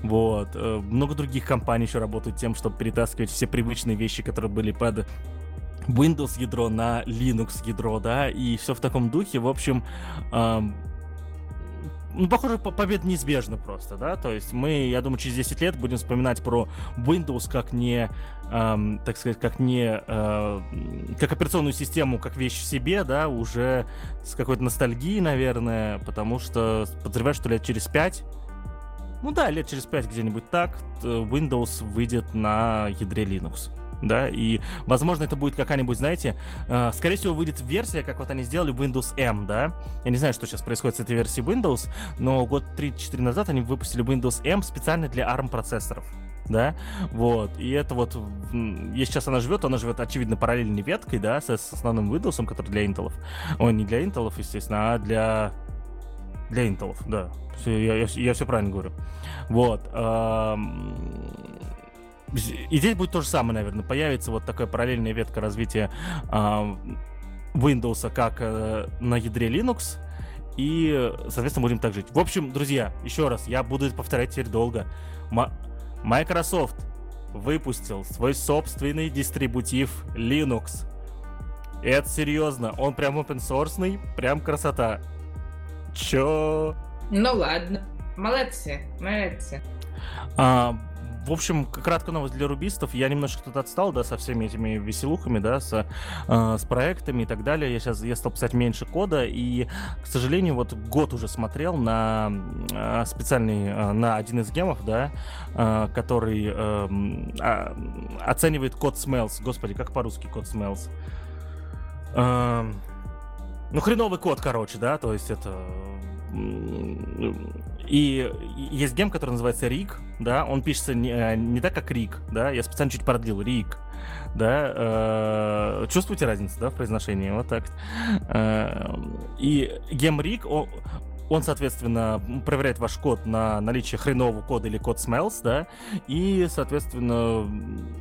Speaker 1: вот. Э, много других компаний еще работают тем, чтобы перетаскивать все привычные вещи, которые были под Windows ядро на Linux ядро, да, и все в таком духе. В общем, э, ну, похоже, победа неизбежна просто, да, то есть мы, я думаю, через 10 лет будем вспоминать про Windows как не, эм, так сказать, как не, э, как операционную систему, как вещь в себе, да, уже с какой-то ностальгией, наверное, потому что подозреваю, что лет через 5 ну да, лет через 5 где-нибудь так Windows выйдет на ядре Linux да, и, возможно, это будет какая-нибудь, знаете, э, скорее всего, выйдет версия, как вот они сделали Windows M, да, я не знаю, что сейчас происходит с этой версией Windows, но год 3-4 назад они выпустили Windows M специально для ARM процессоров, да, вот, и это вот, если сейчас она живет, она живет, очевидно, параллельной веткой, да, с, с основным Windows, который для Intel, ой, не для Intel, естественно, а для для Intel, да. Я, я, я все правильно говорю. Вот. Эм, и здесь будет то же самое, наверное. Появится вот такая параллельная ветка развития э, Windows как э, на ядре Linux. И, соответственно, будем так жить. В общем, друзья, еще раз, я буду это повторять теперь долго. М- Microsoft выпустил свой собственный дистрибутив Linux. Это серьезно, он прям open source, прям красота. Чё?
Speaker 2: Ну ладно, молодцы, молодцы.
Speaker 1: А, в общем, краткая новость для рубистов. Я немножко тут отстал, да, со всеми этими веселухами, да, с, э, с проектами и так далее. Я сейчас я стал писать меньше кода, и, к сожалению, вот год уже смотрел на э, специальный, э, на один из гемов, да, э, который э, э, оценивает код smells. Господи, как по-русски код smells? Э, ну, хреновый код, короче, да, то есть это и есть гем, который называется Рик, да, он пишется не, э, не так, как Рик, да, я специально чуть продлил, Рик, да, э, чувствуете разницу, да, в произношении, вот так. Э, и гем Рик, он, он, соответственно, проверяет ваш код на наличие хренового кода или код smells, да, и, соответственно,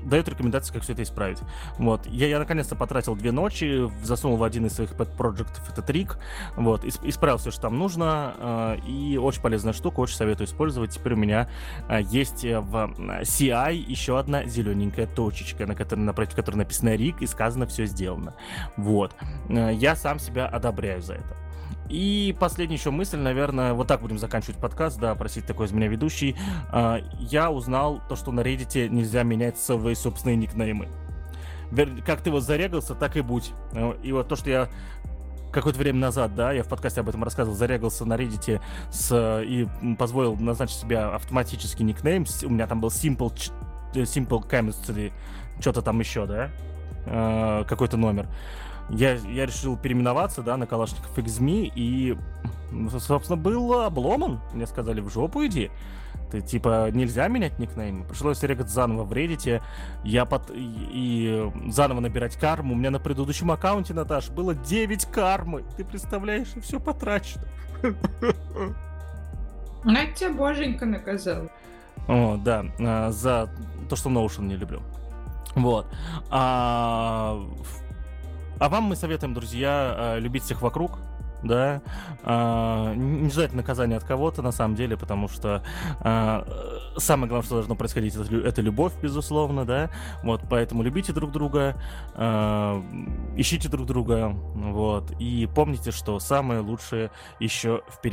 Speaker 1: дает рекомендации, как все это исправить. Вот. Я, я наконец-то потратил две ночи, засунул в один из своих pet проектов этот трик, вот, исправил все, что там нужно, э, и очень полезная штука, очень советую использовать. Теперь у меня э, есть в CI еще одна зелененькая точечка, на которой, напротив которой написано RIG, и сказано все сделано. Вот. Э, я сам себя одобряю за это. И последняя еще мысль, наверное, вот так будем заканчивать подкаст, да, просить такой из меня ведущий. А, я узнал то, что на Reddit нельзя менять свои собственные никнеймы. Как ты вот зарегался, так и будь. И вот то, что я какое-то время назад, да, я в подкасте об этом рассказывал, зарегался на Reddit с, и позволил назначить себе автоматический никнейм. У меня там был Simple, Simple Chemistry, что-то там еще, да, э, какой-то номер. Я, я решил переименоваться, да, на Калашников XME, и, собственно, был обломан. Мне сказали, в жопу иди. Ты, типа, нельзя менять никнейм. Пришлось регать заново в Reddit. Я под... И, заново набирать карму. У меня на предыдущем аккаунте, Наташ, было 9 кармы. Ты представляешь, и все потрачено.
Speaker 2: На тебя боженька наказал.
Speaker 1: О, да, а, за то, что Notion не люблю. Вот. А, а вам мы советуем, друзья, а, любить всех вокруг, да, а, не ждать наказания от кого-то, на самом деле, потому что а, самое главное, что должно происходить, это, это любовь, безусловно, да, вот, поэтому любите друг друга, а, ищите друг друга, вот, и помните, что самое лучшее еще впереди.